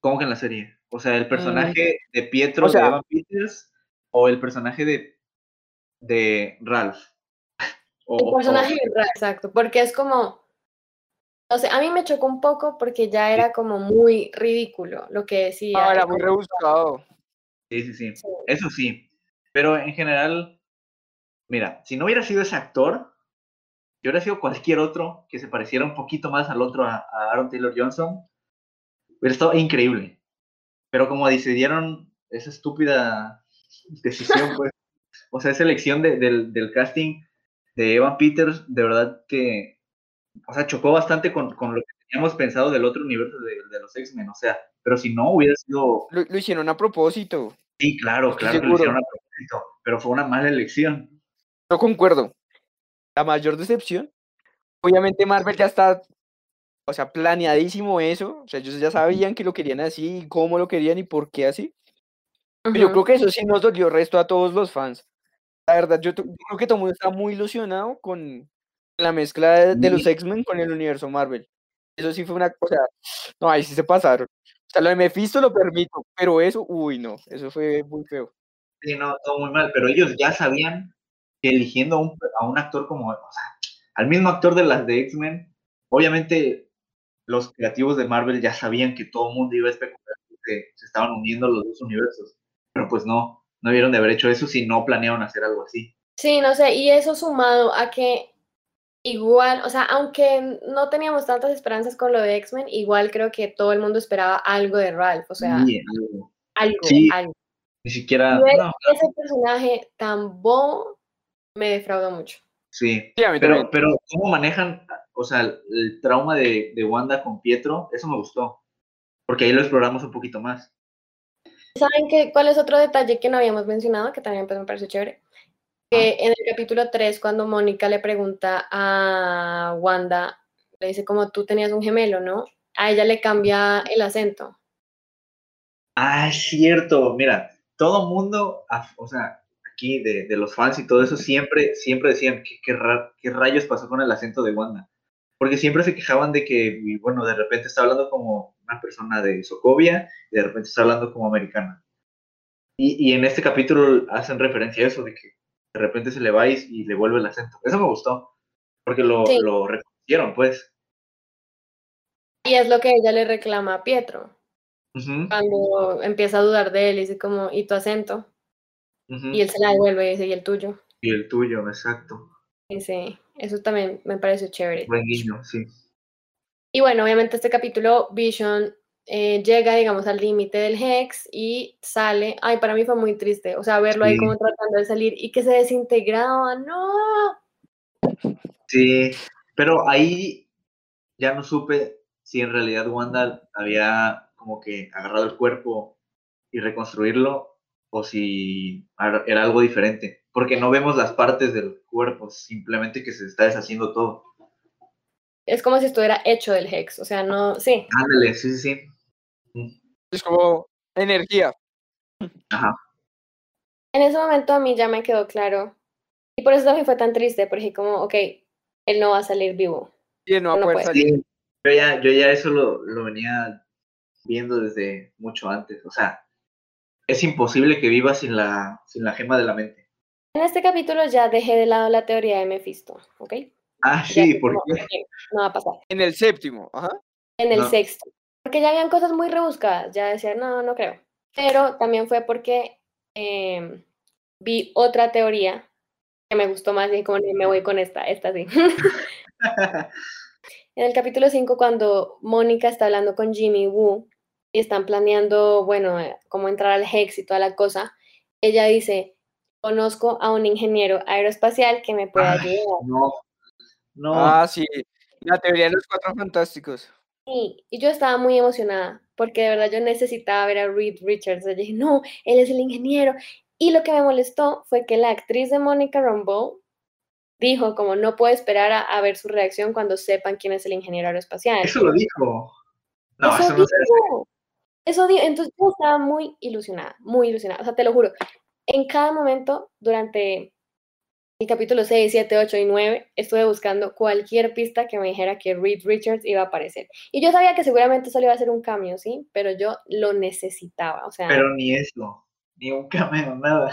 ¿Cómo que en la serie? O sea, el personaje de Pietro o sea- de Evan Peters o el personaje de, de Ralph. O- El o- personaje de Ra- exacto, porque es como, no sé, a mí me chocó un poco porque ya era como muy ridículo lo que decía. Ah, era muy rebuscado. Sí, sí, sí. Sí. Eso sí. Pero en general, mira, si no hubiera sido ese actor, si hubiera sido cualquier otro que se pareciera un poquito más al otro, a, a Aaron Taylor Johnson, hubiera estado increíble. Pero como decidieron esa estúpida decisión, pues, o sea, esa elección de- del, del casting de Evan Peters, de verdad que, o sea, chocó bastante con, con lo que teníamos pensado del otro universo de, de los X-Men, o sea, pero si no hubiera sido Lo, lo hicieron a propósito. Sí, claro, Estoy claro que lo hicieron a propósito, pero fue una mala elección. No concuerdo. La mayor decepción. Obviamente Marvel ya está, o sea, planeadísimo eso. O sea, ellos ya sabían que lo querían así, y cómo lo querían y por qué así. Pero Yo Ujú. creo que eso sí nos dolió resto a todos los fans. La verdad, yo, yo creo que todo el mundo está muy ilusionado con la mezcla de, de los. X-Men con el universo Marvel. Eso sí fue una cosa. No, ahí sí se pasaron. O sea, lo de Mephisto lo permito, pero eso, uy, no, eso fue muy feo. Sí, no, todo muy mal, pero ellos ya sabían que eligiendo a un, a un actor como, o sea, al mismo actor de las de X-Men, obviamente los creativos de Marvel ya sabían que todo el mundo iba a especular que se estaban uniendo los dos universos, pero pues no, no debieron de haber hecho eso si no planearon hacer algo así. Sí, no sé, y eso sumado a que igual, o sea, aunque no teníamos tantas esperanzas con lo de X-Men, igual creo que todo el mundo esperaba algo de Ralph, o sea, Sí, algo. algo, Sí. algo. Ni siquiera, Y ver no, ese personaje tan bobo me defraudó mucho. sí, Sí, a mí Pero, pero cómo manejan, o sea, el, trauma de, de Wanda con Pietro, eso me gustó. Porque ahí lo exploramos un poquito más. ¿Saben qué, cuál es otro detalle que no habíamos mencionado, que también pues, me pareció chévere? Que en el capítulo 3, cuando Mónica le pregunta a Wanda, le dice como tú tenías un gemelo, ¿no? A ella le cambia el acento. Ah, es cierto. Mira, todo mundo, o sea, aquí de, de los fans y todo eso, siempre, siempre decían que qué ra- qué rayos pasó con el acento de Wanda. Porque siempre se quejaban de que, y bueno, de repente está hablando como una persona de Sokovia y de repente está hablando como americana. Y, y en este capítulo hacen referencia a eso, de que de repente se le va y, y le vuelve el acento. Eso me gustó, porque lo, Sí. lo reconocieron, pues. Y es lo que ella le reclama a Pietro. Ujú, Cuando empieza a dudar de él, dice como, ¿y tu acento? ujú. Y él se la devuelve y dice, ¿y el tuyo? Y el tuyo, exacto. Sí, eso también me pareció chévere. Buen guiño, sí. Y bueno, obviamente este capítulo Vision eh, llega, digamos, al límite del Hex y sale. Ay, para mí fue muy triste. O sea, verlo ahí como tratando de salir y que se desintegraba. ¡No! Sí, pero ahí ya no supe si en realidad Wanda había como que agarrado el cuerpo y reconstruirlo o si era algo diferente, porque no vemos las partes del cuerpo, simplemente que se está deshaciendo todo. Es como si estuviera hecho del Hex. O sea, no. Sí. Ándale, sí, sí, sí. Es como energía. Ajá. En ese momento a mí ya me quedó claro. Y por eso también fue tan triste, porque como, ok, él no va a salir vivo. Y no va a poder puede. salir. Sí, yo ya, yo ya eso lo, lo venía viendo desde mucho antes, o sea, es imposible que viva sin la, sin la gema de la mente. En este capítulo ya dejé de lado la teoría de Mephisto, ¿ok? Ah, Ya sí, porque ok, no va a pasar. En el séptimo, ajá. En el No. sexto. Porque ya habían cosas muy rebuscadas. Ya decía, no, no creo. Pero también fue porque em, vi otra teoría que me gustó más y como "No, me voy con esta, esta sí. En el capítulo 5, cuando Mónica está hablando con Jimmy Woo y están planeando, bueno, eh, cómo entrar al Hex y toda la cosa, ella dice, conozco a un ingeniero aeroespacial que me puede Ay, ayudar. no, no, Ah, sí. La teoría de los cuatro fantásticos. Y, y yo estaba muy emocionada porque de verdad yo necesitaba ver a Reed Richards. Yo dije, no, él es el ingeniero. Y lo que me molestó fue que la actriz de Mónica Rambeau dijo como no puedo esperar a, a ver su reacción cuando sepan quién es el ingeniero aeroespacial. Eso lo dijo. No, Eso eso no dijo. Eso dijo. Entonces yo estaba muy ilusionada, muy ilusionada. O sea, te lo juro. En cada momento, durante el capítulo 6, 7, 8 y 9, estuve buscando cualquier pista que me dijera que Reed Richards iba a aparecer. Y yo sabía que seguramente solo iba a ser un cambio, ¿sí? Pero yo lo necesitaba. O sea, Pero ni eso, ni un cameo, nada.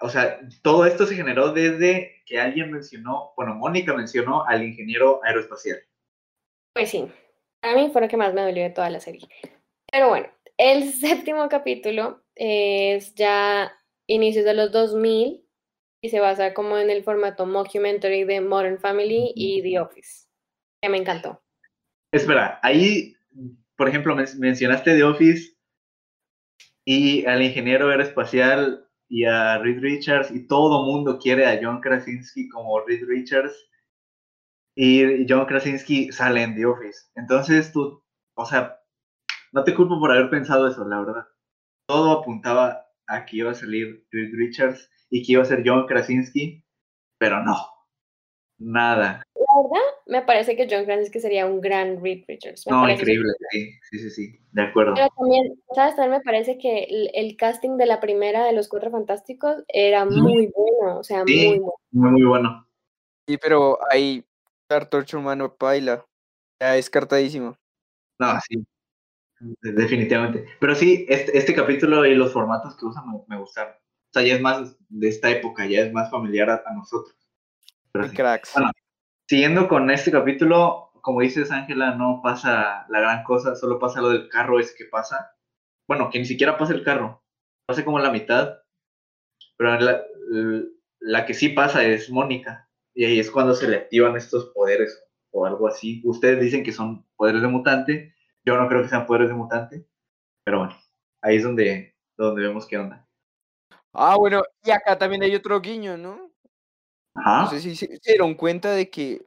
O sea, todo esto se generó desde que alguien mencionó, bueno, Mónica mencionó al ingeniero aeroespacial. pues sí. A mí fue lo que más me dolió de toda la serie. Pero bueno, el séptimo capítulo es ya inicios de los 2000 y se basa como en el formato mockumentary de Modern Family y The Office, que me encantó. Espera, ahí, por ejemplo, men- mencionaste The Office y al ingeniero aeroespacial y a Reed Richards y todo mundo quiere a John Krasinski como Reed Richards y John Krasinski sale en The Office. Entonces tú, o sea, no te culpo por haber pensado eso, la verdad. Todo apuntaba a que iba a salir Reed Richards y que iba a ser John Krasinski, pero no, nada. La verdad, me parece que John Krasinski sería un gran Reed Richards. me No, parece increíble, sí, sí, sí, sí, de acuerdo. Pero también, ¿sabes? También me parece que el, el casting de la primera de los Cuatro Fantásticos era Sí. muy bueno, o sea, Sí. muy bueno. Muy, muy bueno. Sí, pero ahí Cartorcho Humano paila. Ya descartadísimo. No, sí, definitivamente. Pero sí, este, este capítulo y los formatos que usan me, me gustaron. O sea, ya es más de esta época, ya es más familiar a, a nosotros. Pero sí. cracks. Bueno. Siguiendo con este capítulo, como dices, Ángela, no pasa la gran cosa, solo pasa lo del carro ese que pasa. Bueno, que ni siquiera pasa el carro, pasa como la mitad. Pero la, la que sí pasa es Mónica. Y ahí es cuando se le activan estos poderes o algo así. Ustedes dicen que son poderes de mutante. Yo no creo que sean poderes de mutante. Pero bueno, ahí es donde, donde vemos qué onda. Ah, bueno, y acá también hay otro guiño, ¿no? No Ajá. sé si se se dieron cuenta de que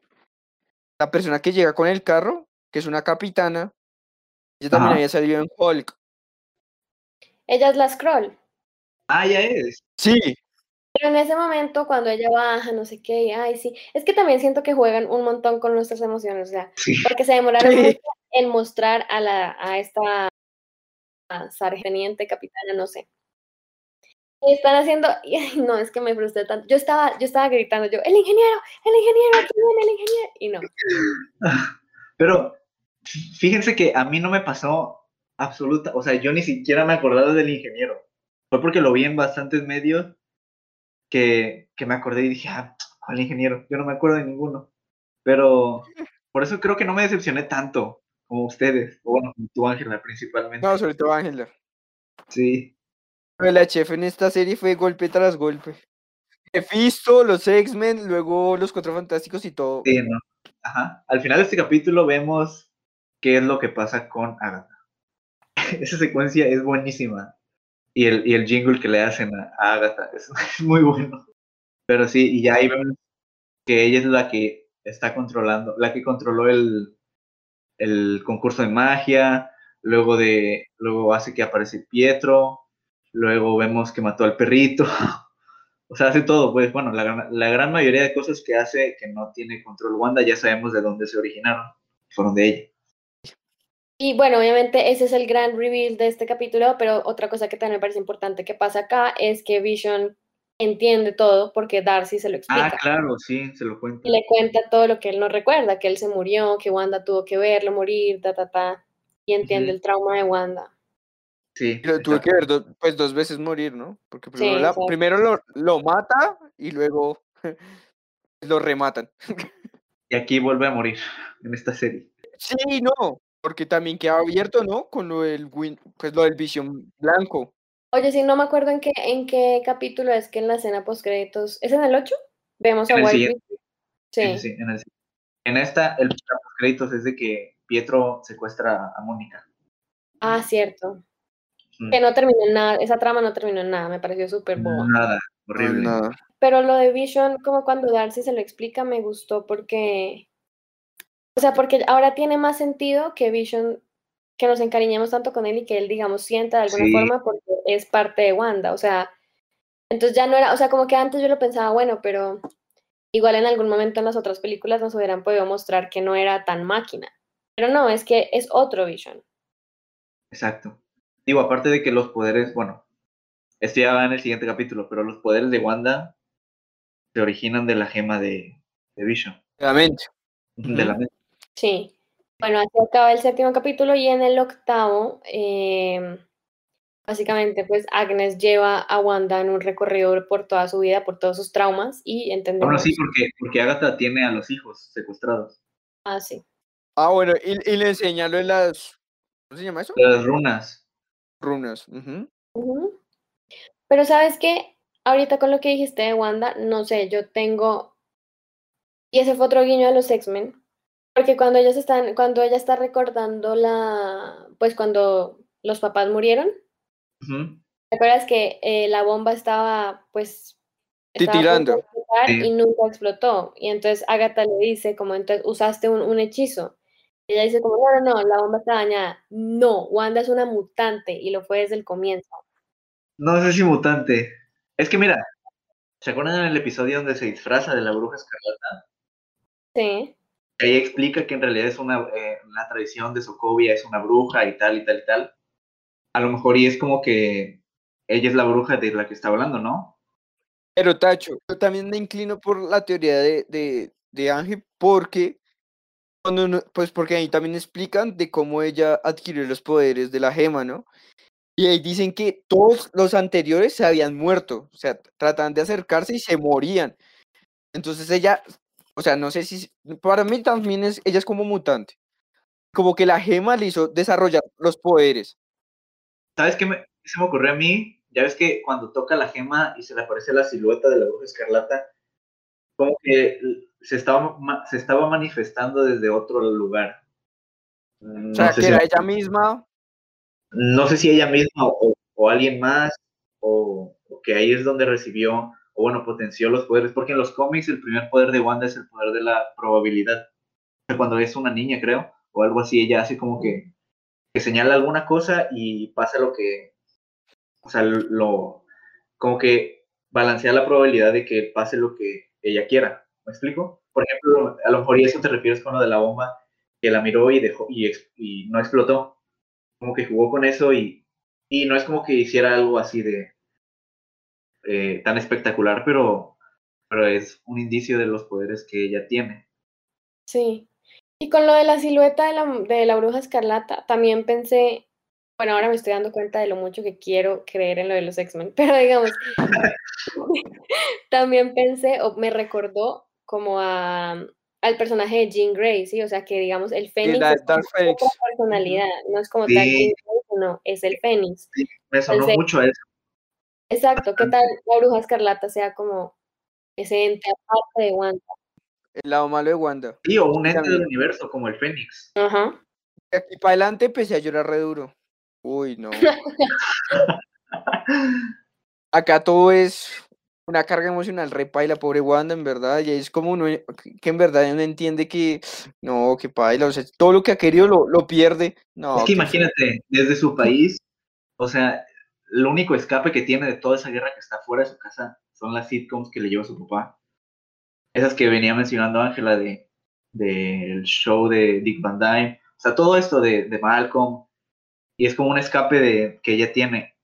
la persona que llega con el carro, que es una capitana, ella también Ajá. había salido en Hulk. Ella es la Scroll. Ah, ya es. Sí, Pero en ese momento, cuando ella baja, no sé qué, ay, sí, es que también siento que juegan un montón con nuestras emociones, o sea, Sí. porque se demoraron Sí. mucho en mostrar a la, a esta sargeniente, capitana, no sé. Están haciendo, y, no, es que me frustré tanto. Yo estaba, yo estaba gritando, yo, el ingeniero, el ingeniero, aquí viene el ingeniero, y no. Pero fíjense que a mí no me pasó absoluta, o sea, yo ni siquiera me acordaba del ingeniero. Fue porque lo vi en bastantes medios que, que me acordé y dije, ah, ¿cuál ingeniero? Yo no me acuerdo de ninguno. Pero por eso creo que no me decepcioné tanto como ustedes, o bueno, tú, Ángela, principalmente. no, sobre todo Ángela. Sí, La chef en esta serie fue golpe tras golpe. Mephisto, los X-Men, luego los Cuatro Fantásticos y todo. sí, no. Ajá. Al final de este capítulo vemos qué es lo que pasa con Agatha. Esa secuencia es buenísima. Y el, y el jingle que le hacen a, a Agatha es, es muy bueno. Pero sí, y ya ahí vemos que ella es la que está controlando, la que controló el, el concurso de magia, luego de, luego hace que aparece Pietro, luego vemos que mató al perrito. O sea, hace todo, pues bueno, la, la gran mayoría de cosas que hace que no tiene control Wanda ya sabemos de dónde se originaron, fueron de ella. Y bueno, obviamente ese es el gran reveal de este capítulo, pero otra cosa que también me parece importante que pasa acá es que Vision entiende todo porque Darcy se lo explica. Ah, claro, sí, se lo cuento. Y le cuenta todo lo que él no recuerda, que él se murió, que Wanda tuvo que verlo morir, ta, ta, ta, y entiende el trauma de Wanda. Sí, lo tuve que ver do- pues dos veces morir, ¿no? Porque primero, la- primero lo, lo mata y luego lo rematan. Y aquí vuelve a morir en esta serie. Sí, no, porque también queda abierto, ¿no? Con lo del win, pues lo del visión blanco. Oye, sí, no me acuerdo en qué, en qué capítulo es que en la escena post créditos, ¿es en el 8? Vemos a En el White. Sí, Sí. sí, en, el- en esta, el los créditos es de que Pietro secuestra a Mónica. Ah, cierto. Mm. Que no terminó en nada, esa trama no terminó en nada, me pareció súper boba. Nada, No, horrible. nada. Pero lo de Vision, como cuando Darcy se lo explica, me gustó porque, o sea, porque ahora tiene más sentido que Vision, que nos encariñemos tanto con él y que él, digamos, sienta de alguna Sí. forma porque es parte de Wanda, o sea, entonces ya no era, o sea, como que antes yo lo pensaba, bueno, pero igual en algún momento en las otras películas nos hubieran podido mostrar que no era tan máquina. Pero no, es que es otro Vision. Exacto. Digo, aparte de que los poderes, bueno, esto ya va en el siguiente capítulo, pero los poderes de Wanda se originan de la gema de, de Vision. De la mente. De la mente. Sí. Bueno, así acaba el séptimo capítulo y en el octavo, eh, básicamente, pues Agnes lleva a Wanda en un recorrido por toda su vida, por todos sus traumas y entendemos. Bueno, sí, porque, porque Agatha tiene a los hijos secuestrados. Ah, sí. Ah, bueno, y, y le enseña lo de las. ¿Cómo se llama eso? Las runas. Runas. Pero sabes qué, ahorita con lo que dijiste de Wanda, no sé, yo tengo, y ese fue otro guiño a los X-Men, porque cuando ellos están, cuando ella está recordando la, pues cuando los papás murieron, Ujú. ¿te acuerdas que eh, la bomba estaba, pues, estaba Sí. y nunca explotó? Y entonces Agatha le dice, como, entonces usaste un, un hechizo. Y ella dice como, no, no, no, la bomba está dañada. No, Wanda es una mutante y lo fue desde el comienzo. No sé si mutante. Es que mira, ¿se acuerdan en el episodio donde se disfraza de la bruja escarlata? Sí. Ella explica que en realidad es una, eh, tradición de Sokovia, es una bruja y tal y tal y tal. A lo mejor y es como que ella es la bruja de la que está hablando, ¿no? Pero Tacho, yo también me inclino por la teoría de, de, de Ángel porque cuando pues porque ahí también explican de cómo ella adquirió los poderes de la gema, ¿no? Y ahí dicen que todos los anteriores se habían muerto, o sea, trataban de acercarse y se morían. Entonces ella, o sea, no sé si, para mí también es, ella es como mutante. Como que la gema le hizo desarrollar los poderes. ¿Sabes qué, me, se me ocurrió a mí? Ya ves que cuando toca la gema y se le aparece la silueta de la bruja escarlata, como que se estaba, ma- se estaba manifestando desde otro lugar. O sea, que si- era ella misma, no sé si ella misma o, o alguien más, o, o que ahí es donde recibió, o bueno, potenció los poderes, porque en los cómics el primer poder de Wanda es el poder de la probabilidad. Cuando es una niña, creo, o algo así, ella hace como que, que señala alguna cosa y pasa lo que, o sea, lo, como que balancea la probabilidad de que pase lo que ella quiera. ¿Me explico? Por ejemplo, a lo mejor y eso te refieres con lo de la bomba, que la miró y dejó, y, y no explotó como que jugó con eso y, y no es como que hiciera algo así de eh, tan espectacular, pero, pero es un indicio de los poderes que ella tiene. Sí. Y con lo de la silueta de la, de la bruja escarlata, también pensé, bueno, ahora me estoy dando cuenta de lo mucho que quiero creer en lo de los X-Men, pero digamos, también pensé o me recordó como a, al personaje de Jean Grey, ¿sí? O sea, que digamos, el Fénix es Dark otra Phoenix. personalidad, no es como Sí. tal Jean Grey, no, es el Fénix. Me sonó Pensé- mucho eso. Exacto, ¿qué tal la bruja escarlata sea como ese ente aparte de Wanda? el lado malo de Wanda. Sí, o un ente del universo como el Fénix. Ajá. De aquí para adelante empecé a llorar re duro. Uy, no. Acá todo es una carga emocional re paila, pobre Wanda, en verdad. Y es como uno que en verdad uno entiende que no, que paila. O sea, todo lo que ha querido lo, lo pierde. No, es que imagínate, desde su país, o sea, el único escape que tiene de toda esa guerra que está fuera de su casa son las sitcoms que le lleva su papá. Esas que venía mencionando Ángela de del show de Dick Van Dyne. O sea, todo esto de, de Malcolm. Y es como un escape de, que ella tiene.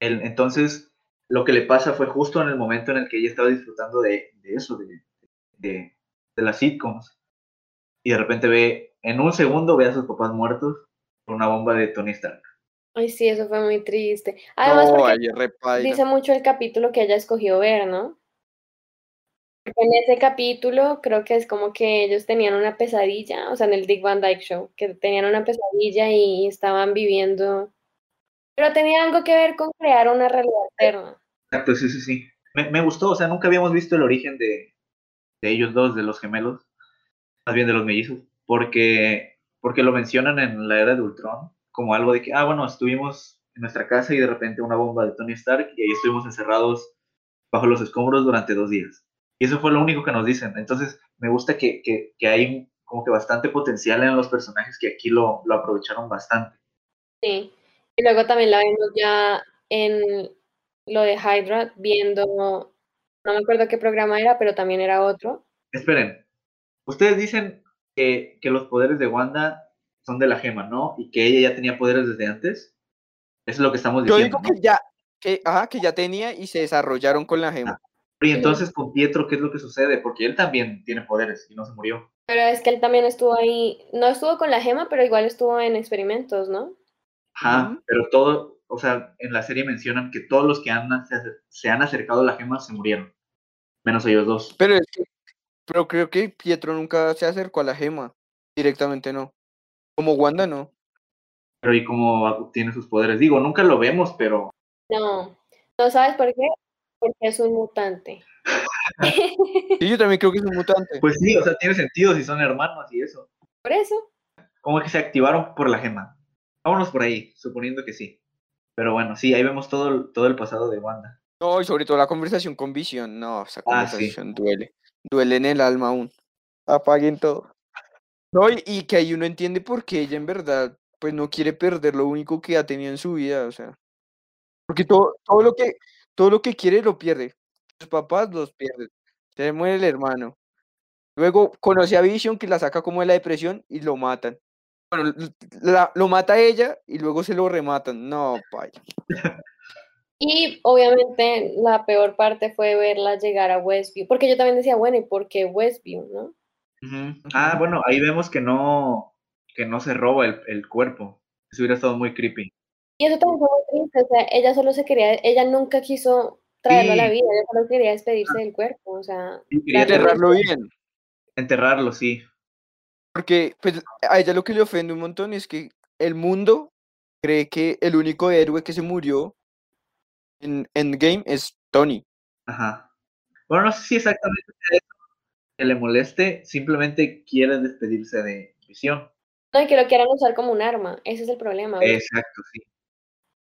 Entonces, lo que le pasa fue justo en el momento en el que ella estaba disfrutando de, de eso, de, de, de las sitcoms. Y de repente ve, en un segundo ve a sus papás muertos por una bomba de Tony Stark. Ay, sí, eso fue muy triste. Además, No, porque dice mucho el capítulo que ella escogió ver, ¿no? Porque en ese capítulo creo que es como que ellos tenían una pesadilla, o sea, en el Dick Van Dyke Show, que tenían una pesadilla y estaban viviendo, pero tenía algo que ver con crear una realidad alterna. Exacto, sí, sí, sí. Me, me gustó, o sea, nunca habíamos visto el origen de, de ellos dos, de los gemelos, más bien de los mellizos, porque, porque lo mencionan en la era de Ultron como algo de que, ah, bueno, estuvimos en nuestra casa y de repente una bomba de Tony Stark y ahí estuvimos encerrados bajo los escombros durante dos días. Y eso fue lo único que nos dicen. Entonces, me gusta que, que, que hay como que bastante potencial en los personajes que aquí lo, lo aprovecharon bastante. Sí. Y luego también la vemos ya en lo de Hydra, viendo, no me acuerdo qué programa era, pero también era otro, esperen. Ustedes dicen que, que los poderes de Wanda son de la gema, ¿no? Y que ella ya tenía poderes desde antes. Eso es lo que estamos Yo diciendo. digo ¿no? que ya, que, ajá, que ya tenía y se desarrollaron con la gema. Y entonces con Pietro, ¿qué es lo que sucede? Porque él también tiene poderes y no se murió. Pero es que él también estuvo ahí, no estuvo con la gema, pero igual estuvo en experimentos, ¿no? Ajá, pero todo, o sea, en la serie mencionan que todos los que han, se, se han acercado a la gema se murieron. Menos ellos dos. Pero, es que- pero creo que Pietro nunca se acercó a la gema. Directamente no. Como Wanda no. Pero ¿y cómo tiene sus poderes? Digo, nunca lo vemos, pero No, ¿no sabes por qué? Porque es un mutante. Sí, yo también creo que es un mutante. pues sí, o sea, tiene sentido si son hermanos y eso. Por eso. Como que se activaron por la gema. Vámonos por ahí, suponiendo que sí. Pero bueno, sí, ahí vemos todo, el- todo el pasado de Wanda. No, y sobre todo la conversación con Vision. No, esa Ah, sí. conversación duele. Duele en el alma aún. Apaguen todo. No, y, que ahí uno entiende por qué ella en verdad, pues no quiere perder lo único que ha tenido en su vida, o sea. Porque todo, todo lo que, todo lo que quiere lo pierde. Sus papás los pierden. Se muere el hermano. Luego conoce a Vision que la saca como de la depresión y lo matan. Bueno, la- lo mata ella y luego se lo rematan. No, pay. Y obviamente la peor parte fue verla llegar a Westview, porque yo también decía, bueno, ¿y por qué Westview, no? Ah, bueno, ahí vemos que no, que no se roba el, el cuerpo. Eso hubiera estado muy creepy. Y eso también fue muy triste, o sea, ella solo se quería, ella nunca quiso traerlo a la vida, ella solo quería despedirse del cuerpo, o sea, Sí, quería Enterrarlo bien. enterrarlo, sí. Porque pues, a ella lo que le ofende un montón es que el mundo cree que el único héroe que se murió en Endgame es Tony. Ajá. Bueno, no sé si exactamente eso que le moleste, simplemente quiere despedirse de Visión. no, y que lo quieran usar como un arma, ese es el problema. güey. Exacto, sí.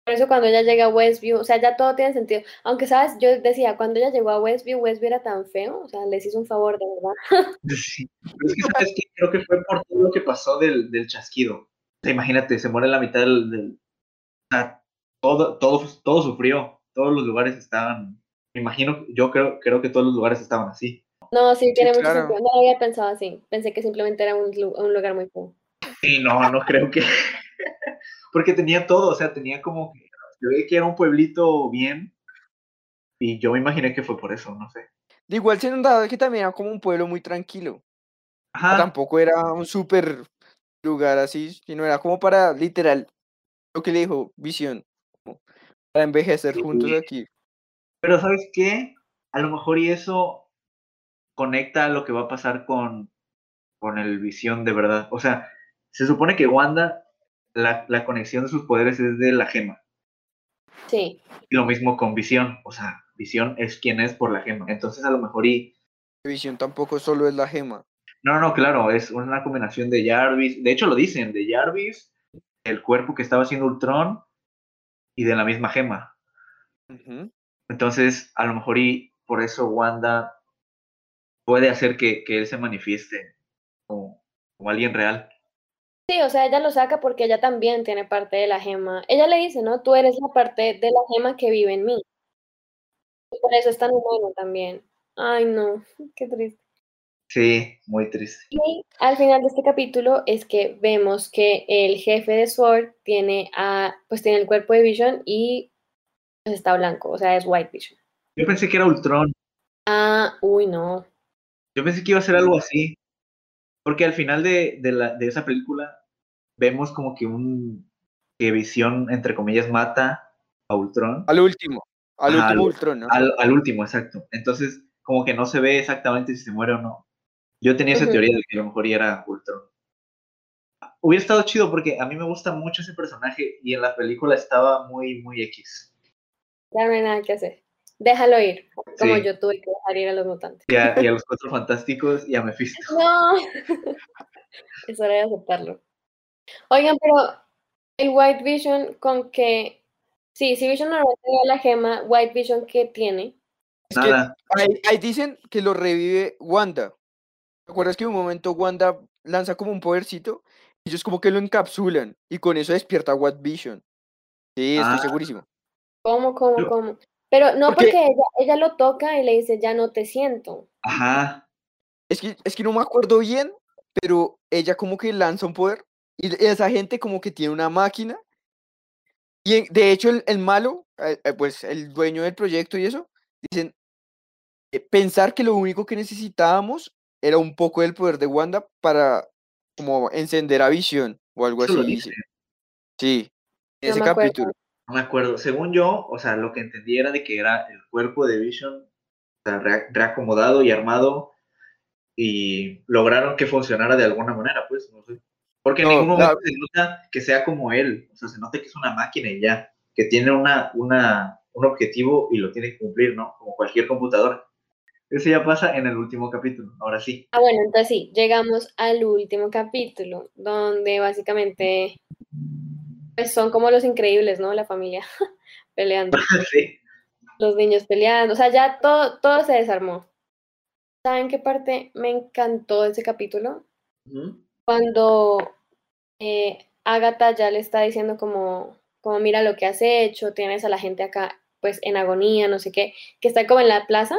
Por eso cuando ella llega a Westview, o sea, ya todo tiene sentido. Aunque, ¿sabes? Yo decía, cuando ella llegó a Westview, Westview era tan feo, o sea, les hizo un favor, de verdad. Sí. Pero es que, ¿sabes qué? Creo que fue por todo lo que pasó del, del chasquido. O sea, imagínate, se muere la mitad del... del- o sea, todo, todo, todo sufrió. Todos los lugares estaban... Me imagino, yo creo, creo que todos los lugares estaban así. No, sí, tiene mucho claro. sentido. No lo había pensado así. Pensé que simplemente era un, lu- un lugar muy feo. Sí, no, no creo que... Porque tenía todo, o sea, tenía como que... Se ve que era un pueblito bien. Y yo me imaginé que fue por eso, no sé. De igual se notaba que también era como un pueblo muy tranquilo. Ajá. Tampoco era un súper lugar así, sino era como para literal lo que le dijo Visión, para envejecer juntos Sí. aquí. Pero ¿sabes qué? A lo mejor y eso conecta a lo que va a pasar con, con el visión de verdad. O sea, se supone que Wanda, la, la conexión de sus poderes es de la gema. Sí. Y lo mismo con visión. O sea, visión es quien es por la gema. Entonces a lo mejor y... Visión tampoco solo es la gema. No, no, claro, es una combinación de Jarvis. De hecho lo dicen, de Jarvis, el cuerpo que estaba haciendo Ultron y de la misma gema. Entonces, a lo mejor y por eso Wanda puede hacer que, que él se manifieste como, como alguien real. Sí, o sea, ella lo saca porque ella también tiene parte de la gema. Ella le dice, ¿no? Tú eres la parte de la gema que vive en mí. Y por eso es tan humano también. Ay, no, qué triste. Sí, muy triste. Y al final de este capítulo es que vemos que el jefe de SWORD tiene a, pues tiene el cuerpo de Vision y pues, está blanco, o sea, es White Vision. Yo pensé que era Ultron. Ah, uy, no. Yo pensé que iba a ser algo así. Porque al final de, de, la, de esa película vemos como que un que Visión, entre comillas, mata a Ultron. Al último, al Ajá, último al- Ultron, ¿no? Al, al último, exacto. Entonces, como que no se ve exactamente si se muere o no. Yo tenía esa teoría de que a lo mejor ya era Ultron. Hubiera estado chido porque a mí me gusta mucho ese personaje y en la película estaba muy, muy X. Ya no hay nada que hacer. Déjalo ir, como Sí. yo tuve que dejar ir a los mutantes. Y a, y a los cuatro fantásticos y a Mephisto. No, es hora de aceptarlo. Oigan, pero el White Vision con que, sí, si Vision normalmente ve la gema, White Vision que tiene, Es que Nada. ahí, ahí dicen que lo revive Wanda. ¿Te acuerdas que en un momento Wanda lanza como un podercito? Ellos como que lo encapsulan y con eso despierta What Vision. Sí, estoy Ah. segurísimo. ¿cómo, cómo, cómo? Pero no Porque- porque ella, ella lo toca y le dice, ya no te siento. Ajá. Es que, es que no me acuerdo bien, pero ella como que lanza un poder y esa gente como que tiene una máquina. Y en- de hecho el, el malo, eh, eh, pues el dueño del proyecto y eso, dicen, eh, pensar que lo único que necesitábamos era un poco del poder de Wanda para como encender a Visión o algo así. dice. dice. Sí, en No ese capítulo. No me acuerdo. Según yo, o sea, lo que entendí era de que era el cuerpo de Vision o sea, reacomodado y armado y lograron que funcionara de alguna manera, pues, no sé. Porque en No, ningún la- momento se nota que sea como él, o sea, se nota que es una máquina y ya, que tiene una, una, un objetivo y lo tiene que cumplir, ¿no? Como cualquier computadora. Eso ya pasa en el último capítulo, ahora sí. Ah, bueno, entonces sí, llegamos al último capítulo, donde básicamente pues son como los increíbles, ¿no? La familia peleando, sí. los niños peleando, o sea, ya todo, todo se desarmó. ¿Saben qué parte me encantó de ese capítulo? Cuando eh, Agatha ya le está diciendo como, como, mira lo que has hecho, tienes a la gente acá pues en agonía, no sé qué, que está como en la plaza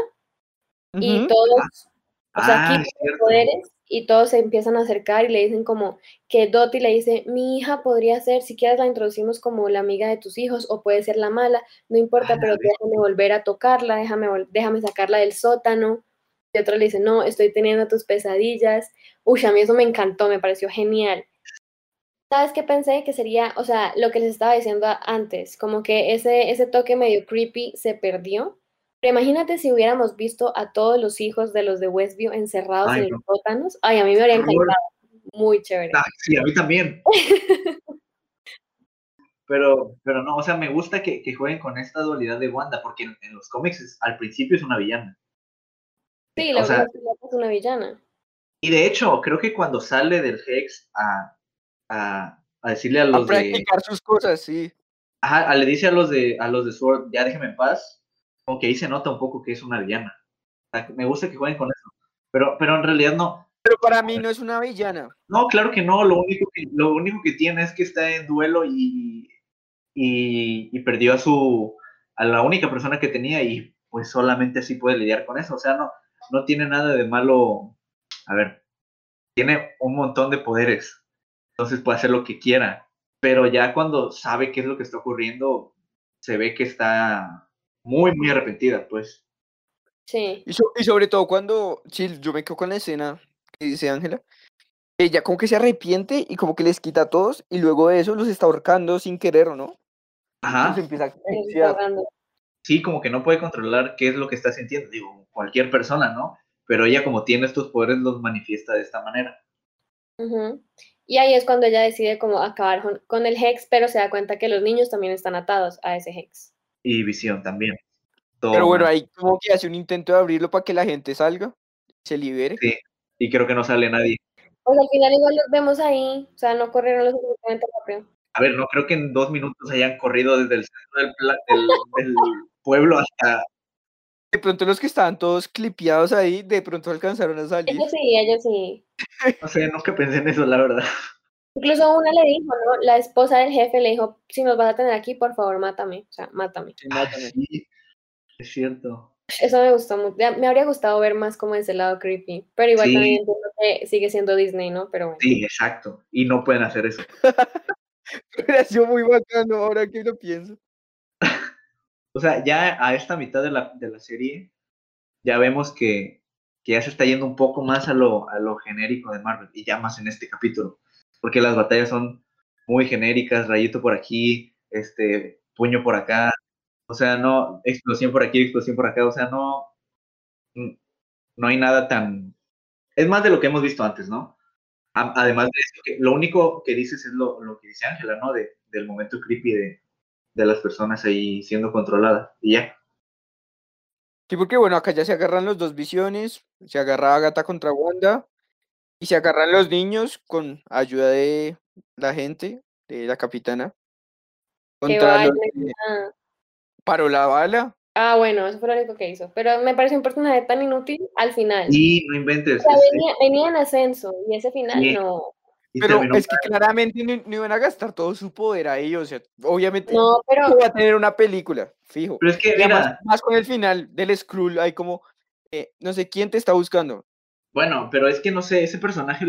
y todos, o sea, Ah, aquí poderes y todos se empiezan a acercar y le dicen como que Dottie le dice, mi hija podría ser, si quieres la introducimos como la amiga de tus hijos o puede ser la mala, no importa, Ah, pero déjame volver a tocarla, déjame, déjame sacarla del sótano. Y otro le dice, no, estoy teniendo tus pesadillas. Uy, a mí eso me encantó, me pareció genial. ¿Sabes qué pensé? Que sería, o sea, lo que les estaba diciendo antes, como que ese, ese toque medio creepy se perdió. Pero imagínate si hubiéramos visto a todos los hijos de los de Westview encerrados Ay, en no. los sótanos. Ay, a mí me habría encantado. Muy chévere. Ah, sí, a mí también. Pero, pero no, o sea, me gusta que, que jueguen con esta dualidad de Wanda, porque en, en los cómics es- al principio es una villana. Sí, o la sea- verdad es que es una villana. Y de hecho, creo que cuando sale del Hex a, a, a decirle a A los de. practicar sus cosas, sí. Ajá, a- le dice a los de a los de Sword, ya déjeme en paz, como que ahí se nota un poco que es una villana. O sea, me gusta que jueguen con eso. Pero, pero en realidad no. Pero para mí no es una villana. No, claro que no. Lo único que, lo único que tiene es que está en duelo y, y, y perdió a su a la única persona que tenía y pues solamente así puede lidiar con eso. O sea, no, no tiene nada de malo. A ver, tiene un montón de poderes. Entonces puede hacer lo que quiera. Pero ya cuando sabe qué es lo que está ocurriendo, se ve que está muy, muy arrepentida, pues. Sí. Y, so- y sobre todo cuando, sí, yo me quedo con la escena que dice Ángela, ella como que se arrepiente y como que les quita a todos y luego de eso los está ahorcando sin querer, ¿o no? Ajá. Los empieza a se sí, como que no puede controlar qué es lo que está sintiendo, digo, cualquier persona, ¿no? Pero ella como tiene estos poderes los manifiesta de esta manera. Ujú. Y ahí es cuando ella decide como acabar con el Hex, pero se da cuenta que los niños también están atados a ese Hex. Y visión también. Todo Pero bueno, mal. ahí como que hace un intento de abrirlo para que la gente salga, se libere. Sí, y creo que no sale nadie. Pues al final igual los vemos ahí, o sea, no corrieron lo suficientemente rápido. A ver, no creo que en dos minutos hayan corrido desde el centro del- del pueblo hasta... De pronto los que estaban todos clipeados ahí, de pronto alcanzaron a salir. Ellos sí, ellos sí. No sé, nunca pensé en eso, la verdad. Incluso una le dijo, ¿no? La esposa del jefe le dijo, si nos vas a tener aquí, por favor, mátame, o sea, mátame. Sí, Ah, mátame. sí, es cierto. Eso me gustó mucho. Me habría gustado ver más como ese lado creepy, pero igual Sí. también entiendo que sigue siendo Disney, ¿no? Pero bueno. Sí, exacto. Y no pueden hacer eso. Hubiera sido muy bacano ahora que lo pienso. O sea, ya a esta mitad de la, de la serie, ya vemos que, que ya se está yendo un poco más a lo, a lo genérico de Marvel, y ya más en este capítulo, porque las batallas son muy genéricas, rayito por aquí, este, puño por acá, o sea, no, explosión por aquí, explosión por acá, o sea, no, no hay nada tan, es más de lo que hemos visto antes, ¿no? Además de eso, que lo único que dices es lo, lo que dice Ángela, ¿no? De, del momento creepy de, de las personas ahí siendo controladas, y ya. Sí, porque bueno, acá ya se agarran los dos visiones, se agarra Agatha contra Wanda y se agarran los niños con ayuda de la gente, de la capitana. Contra los que ah. paró la bala. Ah, bueno, eso fue lo único que hizo. Pero me pareció un personaje tan inútil al final. Y no inventes. O sea, venía, venía en ascenso y ese final Sí. no. Pero es que claramente no, no iban a gastar todo su poder ahí, o sea, obviamente No, pero va a tener una película, fijo. Pero es que, mira, más con el final del Skrull, hay como, eh, no sé quién te está buscando. Bueno, pero es que no sé, ese personaje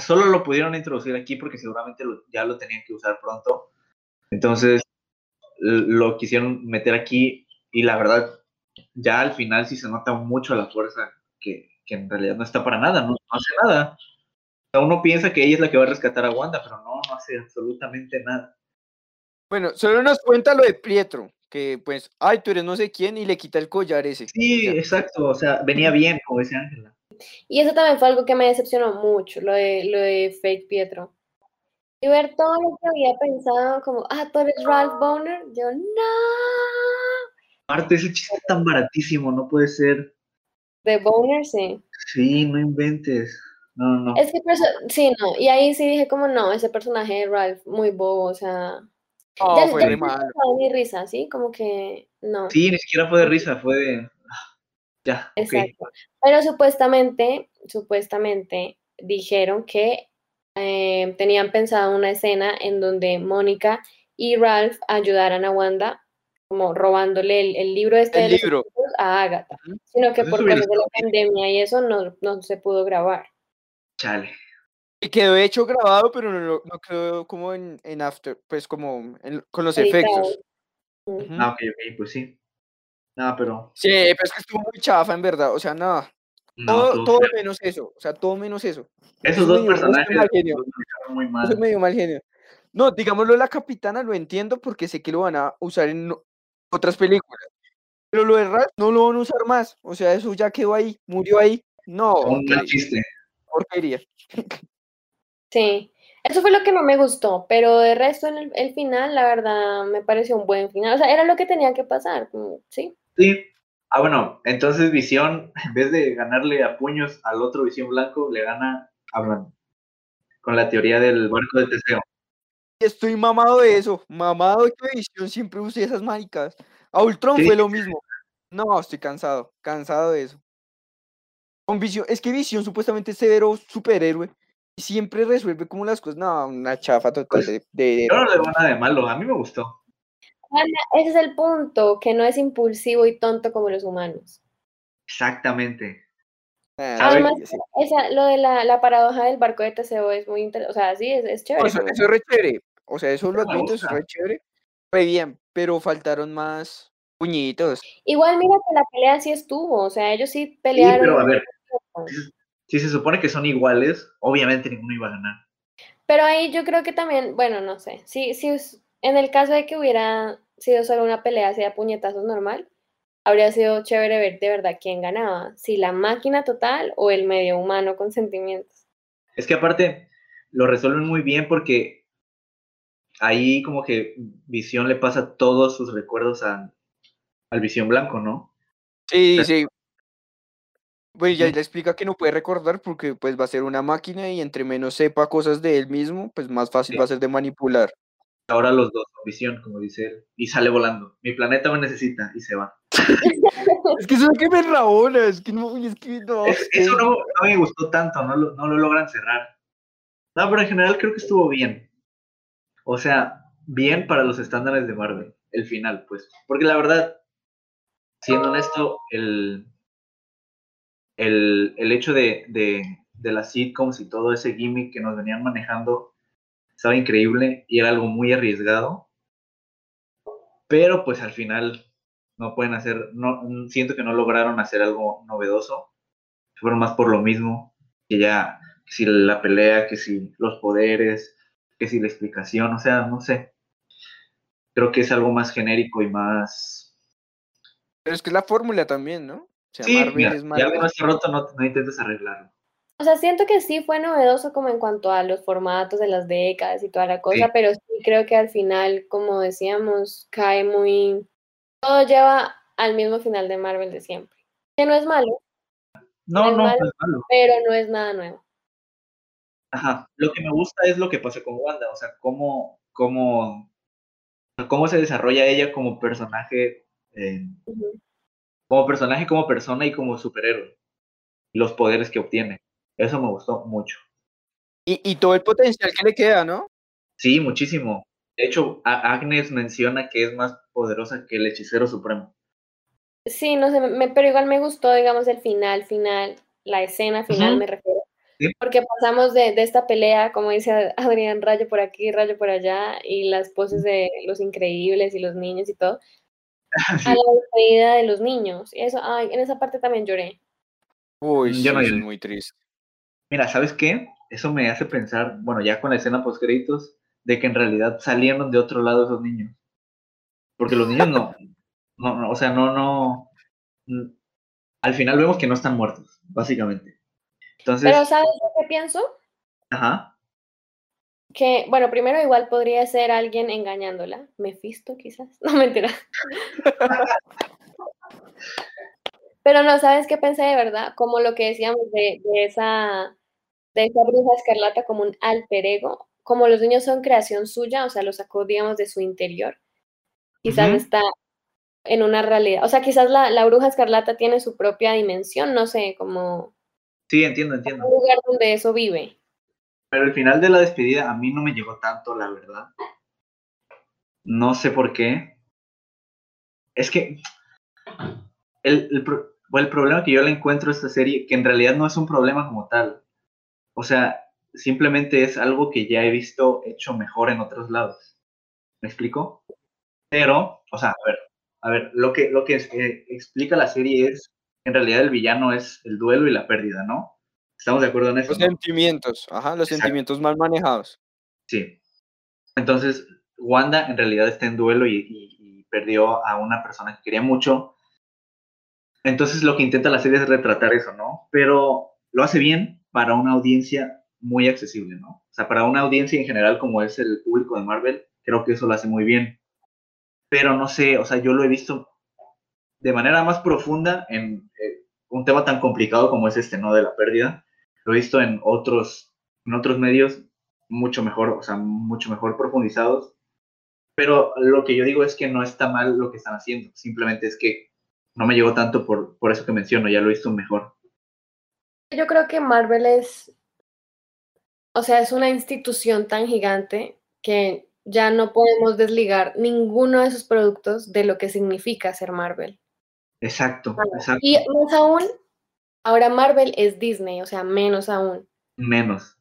solo lo pudieron introducir aquí porque seguramente lo- ya lo tenían que usar pronto. Entonces lo quisieron meter aquí y la verdad, ya al final sí se nota mucho la fuerza que, que en realidad no está para nada, no, no hace nada. O sea, uno piensa que ella es la que va a rescatar a Wanda, pero no, no hace absolutamente nada. Bueno, solo nos cuenta lo de Pietro, que pues, ay, tú eres no sé quién y le quita el collar ese. Sí, Ya. exacto, o sea, venía bien, como decía Ángela. Y eso también fue algo que me decepcionó mucho, lo de, lo de Fake Pietro. Y ver todo lo que había pensado, como, ah, tú eres Ralph Boner. Yo, no. Aparte, ese chiste es tan baratísimo, no puede ser. De Boner, sí. Sí, no inventes. No, no, no. Es que, sí, no. Y ahí sí dije, como, no, ese personaje de Ralph, muy bobo, o sea. No, ya, fue ya re no me malo. causaba ni risa, ¿sí? Como que, no. Sí, ni siquiera fue de risa, fue de. Ya. Exacto. Pero supuestamente, supuestamente dijeron que eh, tenían pensado una escena en donde Mónica y Ralph ayudaran a Wanda, como robándole el, el libro este El de libro. a Agatha, sino que por cosas de la pandemia y eso no, no se pudo grabar. Chale. Y quedó hecho grabado, pero no, no- quedó como en, en after, pues como en- con los Editado. efectos. Ah, ok, ok, pues sí. No, pero. Sí, pero es que estuvo muy chafa, en verdad. O sea, nada. No, todo, todo todo feo. menos eso. O sea, todo menos eso. Esos eso dos me dio- eso me personajes mal genio. muy Eso mal. me dio mal genio. No, digámoslo, la capitana lo entiendo porque sé que lo van a usar en otras películas. Pero lo de Ralph no lo van a usar más. O sea, eso ya quedó ahí, murió ahí. No, Un mal chiste. porquería. Sí, eso fue lo que no me gustó, pero de resto en el, el final, la verdad, me pareció un buen final. O sea, era lo que tenía que pasar, como, sí. Sí. Ah, bueno, entonces Visión, en vez de ganarle a puños al otro Visión Blanco, le gana hablando. Con la teoría del barco de Teseo. Estoy mamado de eso. Mamado de que Visión siempre use esas maricas. A Ultron Sí. fue lo mismo. No, estoy cansado. Cansado de eso. Con Visión, es que Visión supuestamente es severo superhéroe. Y siempre resuelve como las cosas. No, una chafa total Pues, de, de- Yo no le veo nada de malo, a mí me gustó. Ese es el punto, que no es impulsivo y tonto como los humanos. Exactamente. Ah, Además, sí, sí. esa, lo de la, la paradoja del barco de Teseo es muy interesante. O sea, sí, es, es chévere. eso, es re chévere. O sea, eso lo admito, eso es re chévere. Re bien, pero faltaron más puñitos. Igual, mira que la pelea sí estuvo. O sea, ellos sí Sí, pelearon. pero a ver, si se supone que son iguales, obviamente ninguno iba a ganar. Pero ahí yo creo que también, bueno, no sé. Si us- en el caso de que hubiera sido solo una pelea así a puñetazos normal, habría sido chévere ver de verdad quién ganaba. Si la máquina total o el medio humano con sentimientos. Es que aparte lo resuelven muy bien porque ahí como que Visión le pasa todos sus recuerdos a- al Visión Blanco, ¿no? Sí, sea, sí. Pues ya le explica que no puede recordar porque pues va a ser una máquina y entre menos sepa cosas de él mismo, pues más fácil Sí. va a ser de manipular. Ahora los dos son Visión, como dice él, y sale volando. Mi planeta me necesita y se va. Es que eso es que me rabona, es que no, es que no. Es- eso no, no me gustó tanto, no lo, no lo logran cerrar. No, pero en general creo que estuvo bien. O sea, bien para los estándares de Marvel, el final, pues. Porque la verdad, siendo honesto, el, el, el hecho de, de, de las sitcoms y todo ese gimmick que nos venían manejando estaba increíble y era algo muy arriesgado. Pero pues al final no pueden hacer, no, siento que no lograron hacer algo novedoso. Fueron más por lo mismo, que ya, que si la pelea, que si los poderes, que si la explicación, o sea, no sé. Creo que es algo más genérico y más... Pero es que es la fórmula también, ¿no? O sea, Sí, Marvel mira, es si Marvel. algo no está roto, no, no intentes arreglarlo. O sea, siento que sí fue novedoso como en cuanto a los formatos de las décadas y toda la cosa, Sí. pero sí creo que al final, como decíamos, cae muy... Todo lleva al mismo final de Marvel de siempre. Que no es malo, No, Es no, malo. no es malo. pero no es nada nuevo. Ajá. Lo que me gusta es lo que pasó con Wanda, o sea, cómo, cómo, cómo se desarrolla ella como personaje, eh, como personaje, como persona y como superhéroe. Los poderes que obtiene. Eso me gustó mucho. Y, y todo el potencial que le queda, ¿no? Sí, muchísimo. De hecho, a- Agnes menciona que es más poderosa que el hechicero supremo. Sí, no sé, me- pero igual me gustó, digamos, el final, final, la escena final me refiero. Sí. Porque pasamos de, de esta pelea, como dice Adrián, rayo por aquí, rayo por allá, y las poses de los increíbles y los niños y todo, a la despedida de los niños. Y eso, ay, en esa parte también lloré. Uy, sí, no lloré. muy triste. Mira, ¿sabes qué? Eso me hace pensar, bueno, ya con la escena post créditos, de que en realidad salieron de otro lado esos niños. Porque los niños no, no, no, o sea, no, no, al final vemos que no están muertos, básicamente. Entonces, Pero ¿sabes lo que pienso? ajá, Que, bueno, primero igual podría ser alguien engañándola. Mephisto, quizás. No, mentira. Pero no, ¿sabes qué pensé de verdad? Como lo que decíamos de, de esa, de esa bruja escarlata como un alter ego. Como los niños son creación suya, o sea, lo sacó, digamos, de su interior. Quizás está en una realidad. O sea, quizás la, la bruja escarlata tiene su propia dimensión, no sé, como sí, entiendo, entiendo. un lugar donde eso vive. Pero el final de la despedida a mí no me llegó tanto, la verdad. No sé por qué. Es que el, bueno, el problema que yo le encuentro a esta serie, que en realidad no es un problema como tal. O sea, simplemente es algo que ya he visto hecho mejor en otros lados. ¿Me explico? Pero, o sea, a ver, a ver, lo que, lo que es- eh, explica la serie es, en realidad el villano es el duelo y la pérdida, ¿no? ¿Estamos de acuerdo en eso? Los no? sentimientos, ajá, los Exacto. sentimientos mal manejados. Sí. Entonces, Wanda en realidad está en duelo y, y- y perdió a una persona que quería mucho. Entonces, lo que intenta la serie es retratar eso, ¿no? Pero lo hace bien para una audiencia muy accesible, ¿no? O sea, para una audiencia en general como es el público de Marvel, creo que eso lo hace muy bien. Pero no sé, o sea, yo lo he visto de manera más profunda en eh, un tema tan complicado como es este, ¿no? De la pérdida. Lo he visto en otros, en otros medios mucho mejor, o sea, mucho mejor profundizados. Pero lo que yo digo es que no está mal lo que están haciendo, simplemente es que no me llegó tanto por, por eso que menciono, ya lo he visto mejor. Yo creo que Marvel es, o sea, es una institución tan gigante que ya no podemos desligar ninguno de sus productos de lo que significa ser Marvel. Exacto, exacto. Y más aún, ahora Marvel es Disney, o sea, menos aún. Menos.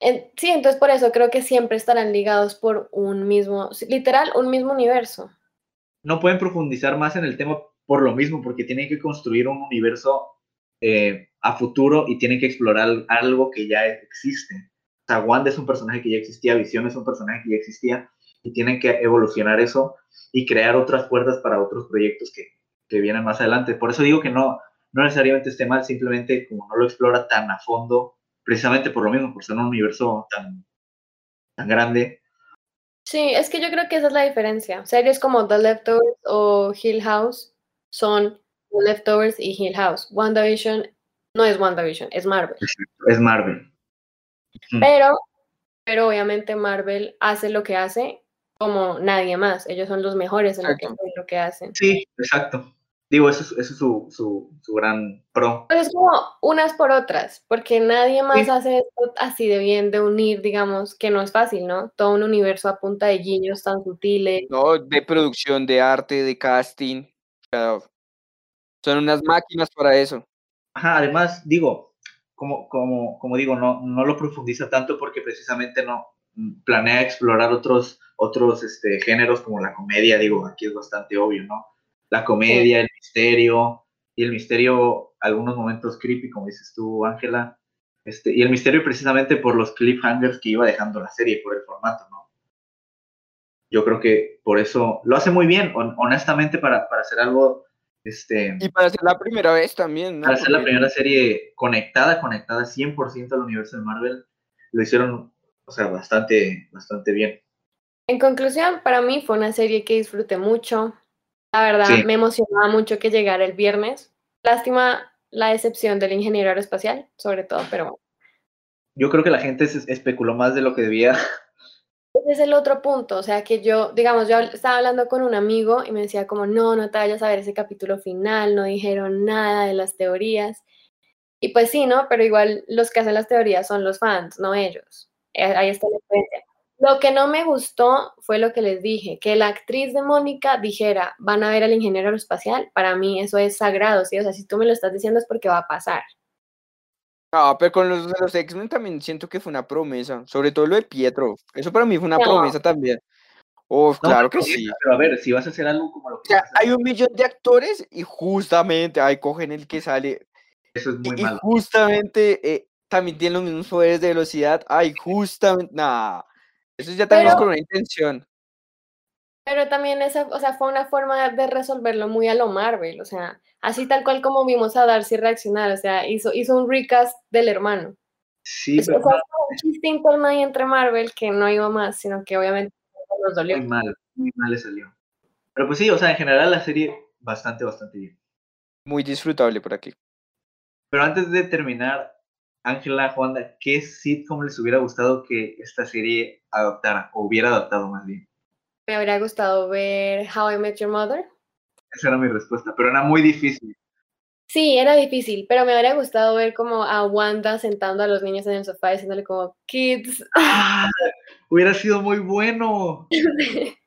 En- sí, entonces por eso creo que siempre estarán ligados por un mismo, literal, un mismo universo. No pueden profundizar más en el tema por lo mismo, porque tienen que construir un universo eh, a futuro y tienen que explorar algo que ya existe. O sea, Wanda es un personaje que ya existía, Visión es un personaje que ya existía, y tienen que evolucionar eso y crear otras puertas para otros proyectos que, que vienen más adelante. Por eso digo que no, no necesariamente esté mal, simplemente como no lo explora tan a fondo, precisamente por lo mismo, por ser un universo tan, tan grande. Sí, es que yo creo que esa es la diferencia. Series como The Leftovers o Hill House son The Leftovers y Hill House. WandaVision no es WandaVision, es Marvel. Es Marvel. Mm. Pero, pero obviamente Marvel hace lo que hace como nadie más. Ellos son los mejores en lo que, en lo que hacen. Sí, exacto. Digo, eso es, eso es su, su, su gran pro. Pues es como unas por otras, porque nadie más Sí. hace esto así de bien, de unir, digamos, que no es fácil, ¿no? Todo un universo a punta de guiños tan sutiles. No, de producción, de arte, de casting. Sea, son unas máquinas para eso. Ajá, además, digo, como, como, como digo, no, no lo profundiza tanto porque precisamente no mm, planea explorar otros, otros este, géneros como la comedia, digo, aquí es bastante obvio, ¿no? La comedia, el misterio, y el misterio, algunos momentos creepy, como dices tú, Ángela, este, y el misterio precisamente por los cliffhangers que iba dejando la serie, por el formato, ¿no? Yo creo que por eso lo hace muy bien, hon- honestamente, para, para hacer algo, este, Y para ser la primera vez también, ¿no? para ser la primera serie conectada, conectada 100% al universo de Marvel, lo hicieron, o sea, bastante, bastante bien. En conclusión, para mí fue una serie que disfruté mucho. La verdad, Sí. me emocionaba mucho que llegara el viernes. Lástima la decepción del ingeniero aeroespacial, sobre todo, pero bueno. Yo creo que la gente se especuló más de lo que debía. Ese es el otro punto, o sea que yo, digamos, yo estaba hablando con un amigo y me decía como, no, no te vayas a ver ese capítulo final, no dijeron nada de las teorías. Y pues sí, ¿no? Pero igual los que hacen las teorías son los fans, no ellos. Eh, Ahí está la diferencia. Lo que no me gustó fue lo que les dije, que la actriz de Mónica dijera, van a ver al ingeniero aeroespacial, para mí eso es sagrado, ¿sí? O sea, si tú me lo estás diciendo es porque va a pasar. No, pero con los de los X-Men también siento que fue una promesa, sobre todo lo de Pietro. Eso para mí fue una No. promesa también. Oh, No, claro que sí. Pero a ver, si vas a hacer algo como lo O que sea, vas a hacer, hay un millón de actores y justamente ahí cogen el que sale. eso es muy y malo. justamente eh, también tienen los mismos poderes de velocidad. Ay, justamente. Nah. Eso ya también es Pero- con una intención. Pero también esa, o sea, fue una forma de resolverlo muy a lo Marvel, o sea, así tal cual como vimos a Darcy reaccionar, o sea, hizo, hizo un recast del hermano. Sí, O sea, pero fue un chiste interno ahí entre Marvel que no iba más, sino que obviamente nos dolió. muy mal, muy mal le salió. Pero pues sí, o sea, en general la serie bastante, bastante bien. Muy disfrutable por aquí. Pero antes de terminar, Ángela, Juanda, ¿qué sitcom les hubiera gustado que esta serie adaptara, o hubiera adaptado más bien? Me habría gustado ver How I Met Your Mother. Esa era mi respuesta, pero era muy difícil. Sí, era difícil, pero me habría gustado ver como a Wanda sentando a los niños en el sofá diciéndole como, kids. ¡Ah! Hubiera sido muy bueno.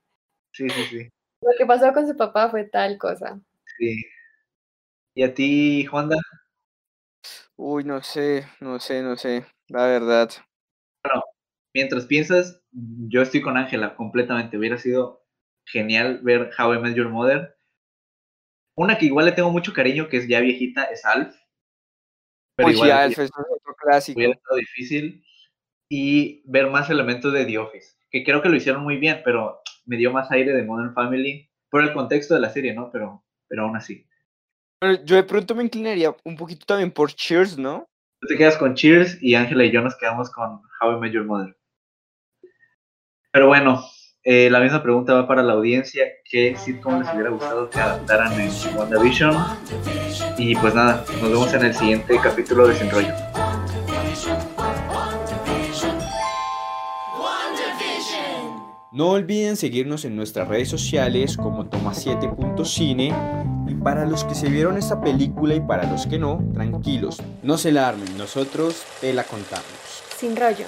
Sí, sí, sí. Lo que pasó con su papá fue tal cosa. sí. ¿Y a ti, Juanda? Uy, no sé, no sé, no sé. La verdad. Mientras piensas, yo estoy con Ángela completamente. Hubiera sido genial ver How I Met Your Mother. Una que igual le tengo mucho cariño, que es ya viejita, es Alf. Pero Uy, igual Alf, es otro clásico. hubiera estado difícil. Y ver más elementos de The Office, que creo que lo hicieron muy bien, pero me dio más aire de Modern Family por el contexto de la serie, ¿no? Pero, pero aún así. Bueno, yo de pronto me inclinaría un poquito también por Cheers, ¿no? Tú te quedas con Cheers y Ángela y yo nos quedamos con How I Met Your Mother. Pero bueno, eh, la misma pregunta va para la audiencia. ¿Qué sitcom les hubiera gustado que adaptaran en WandaVision? Y pues nada, nos vemos en el siguiente capítulo de Sin Rollo. No olviden seguirnos en nuestras redes sociales como Toma7.cine y para los que se vieron esta película y para los que no, tranquilos, no se la armen, nosotros te la contamos. Sin rollo.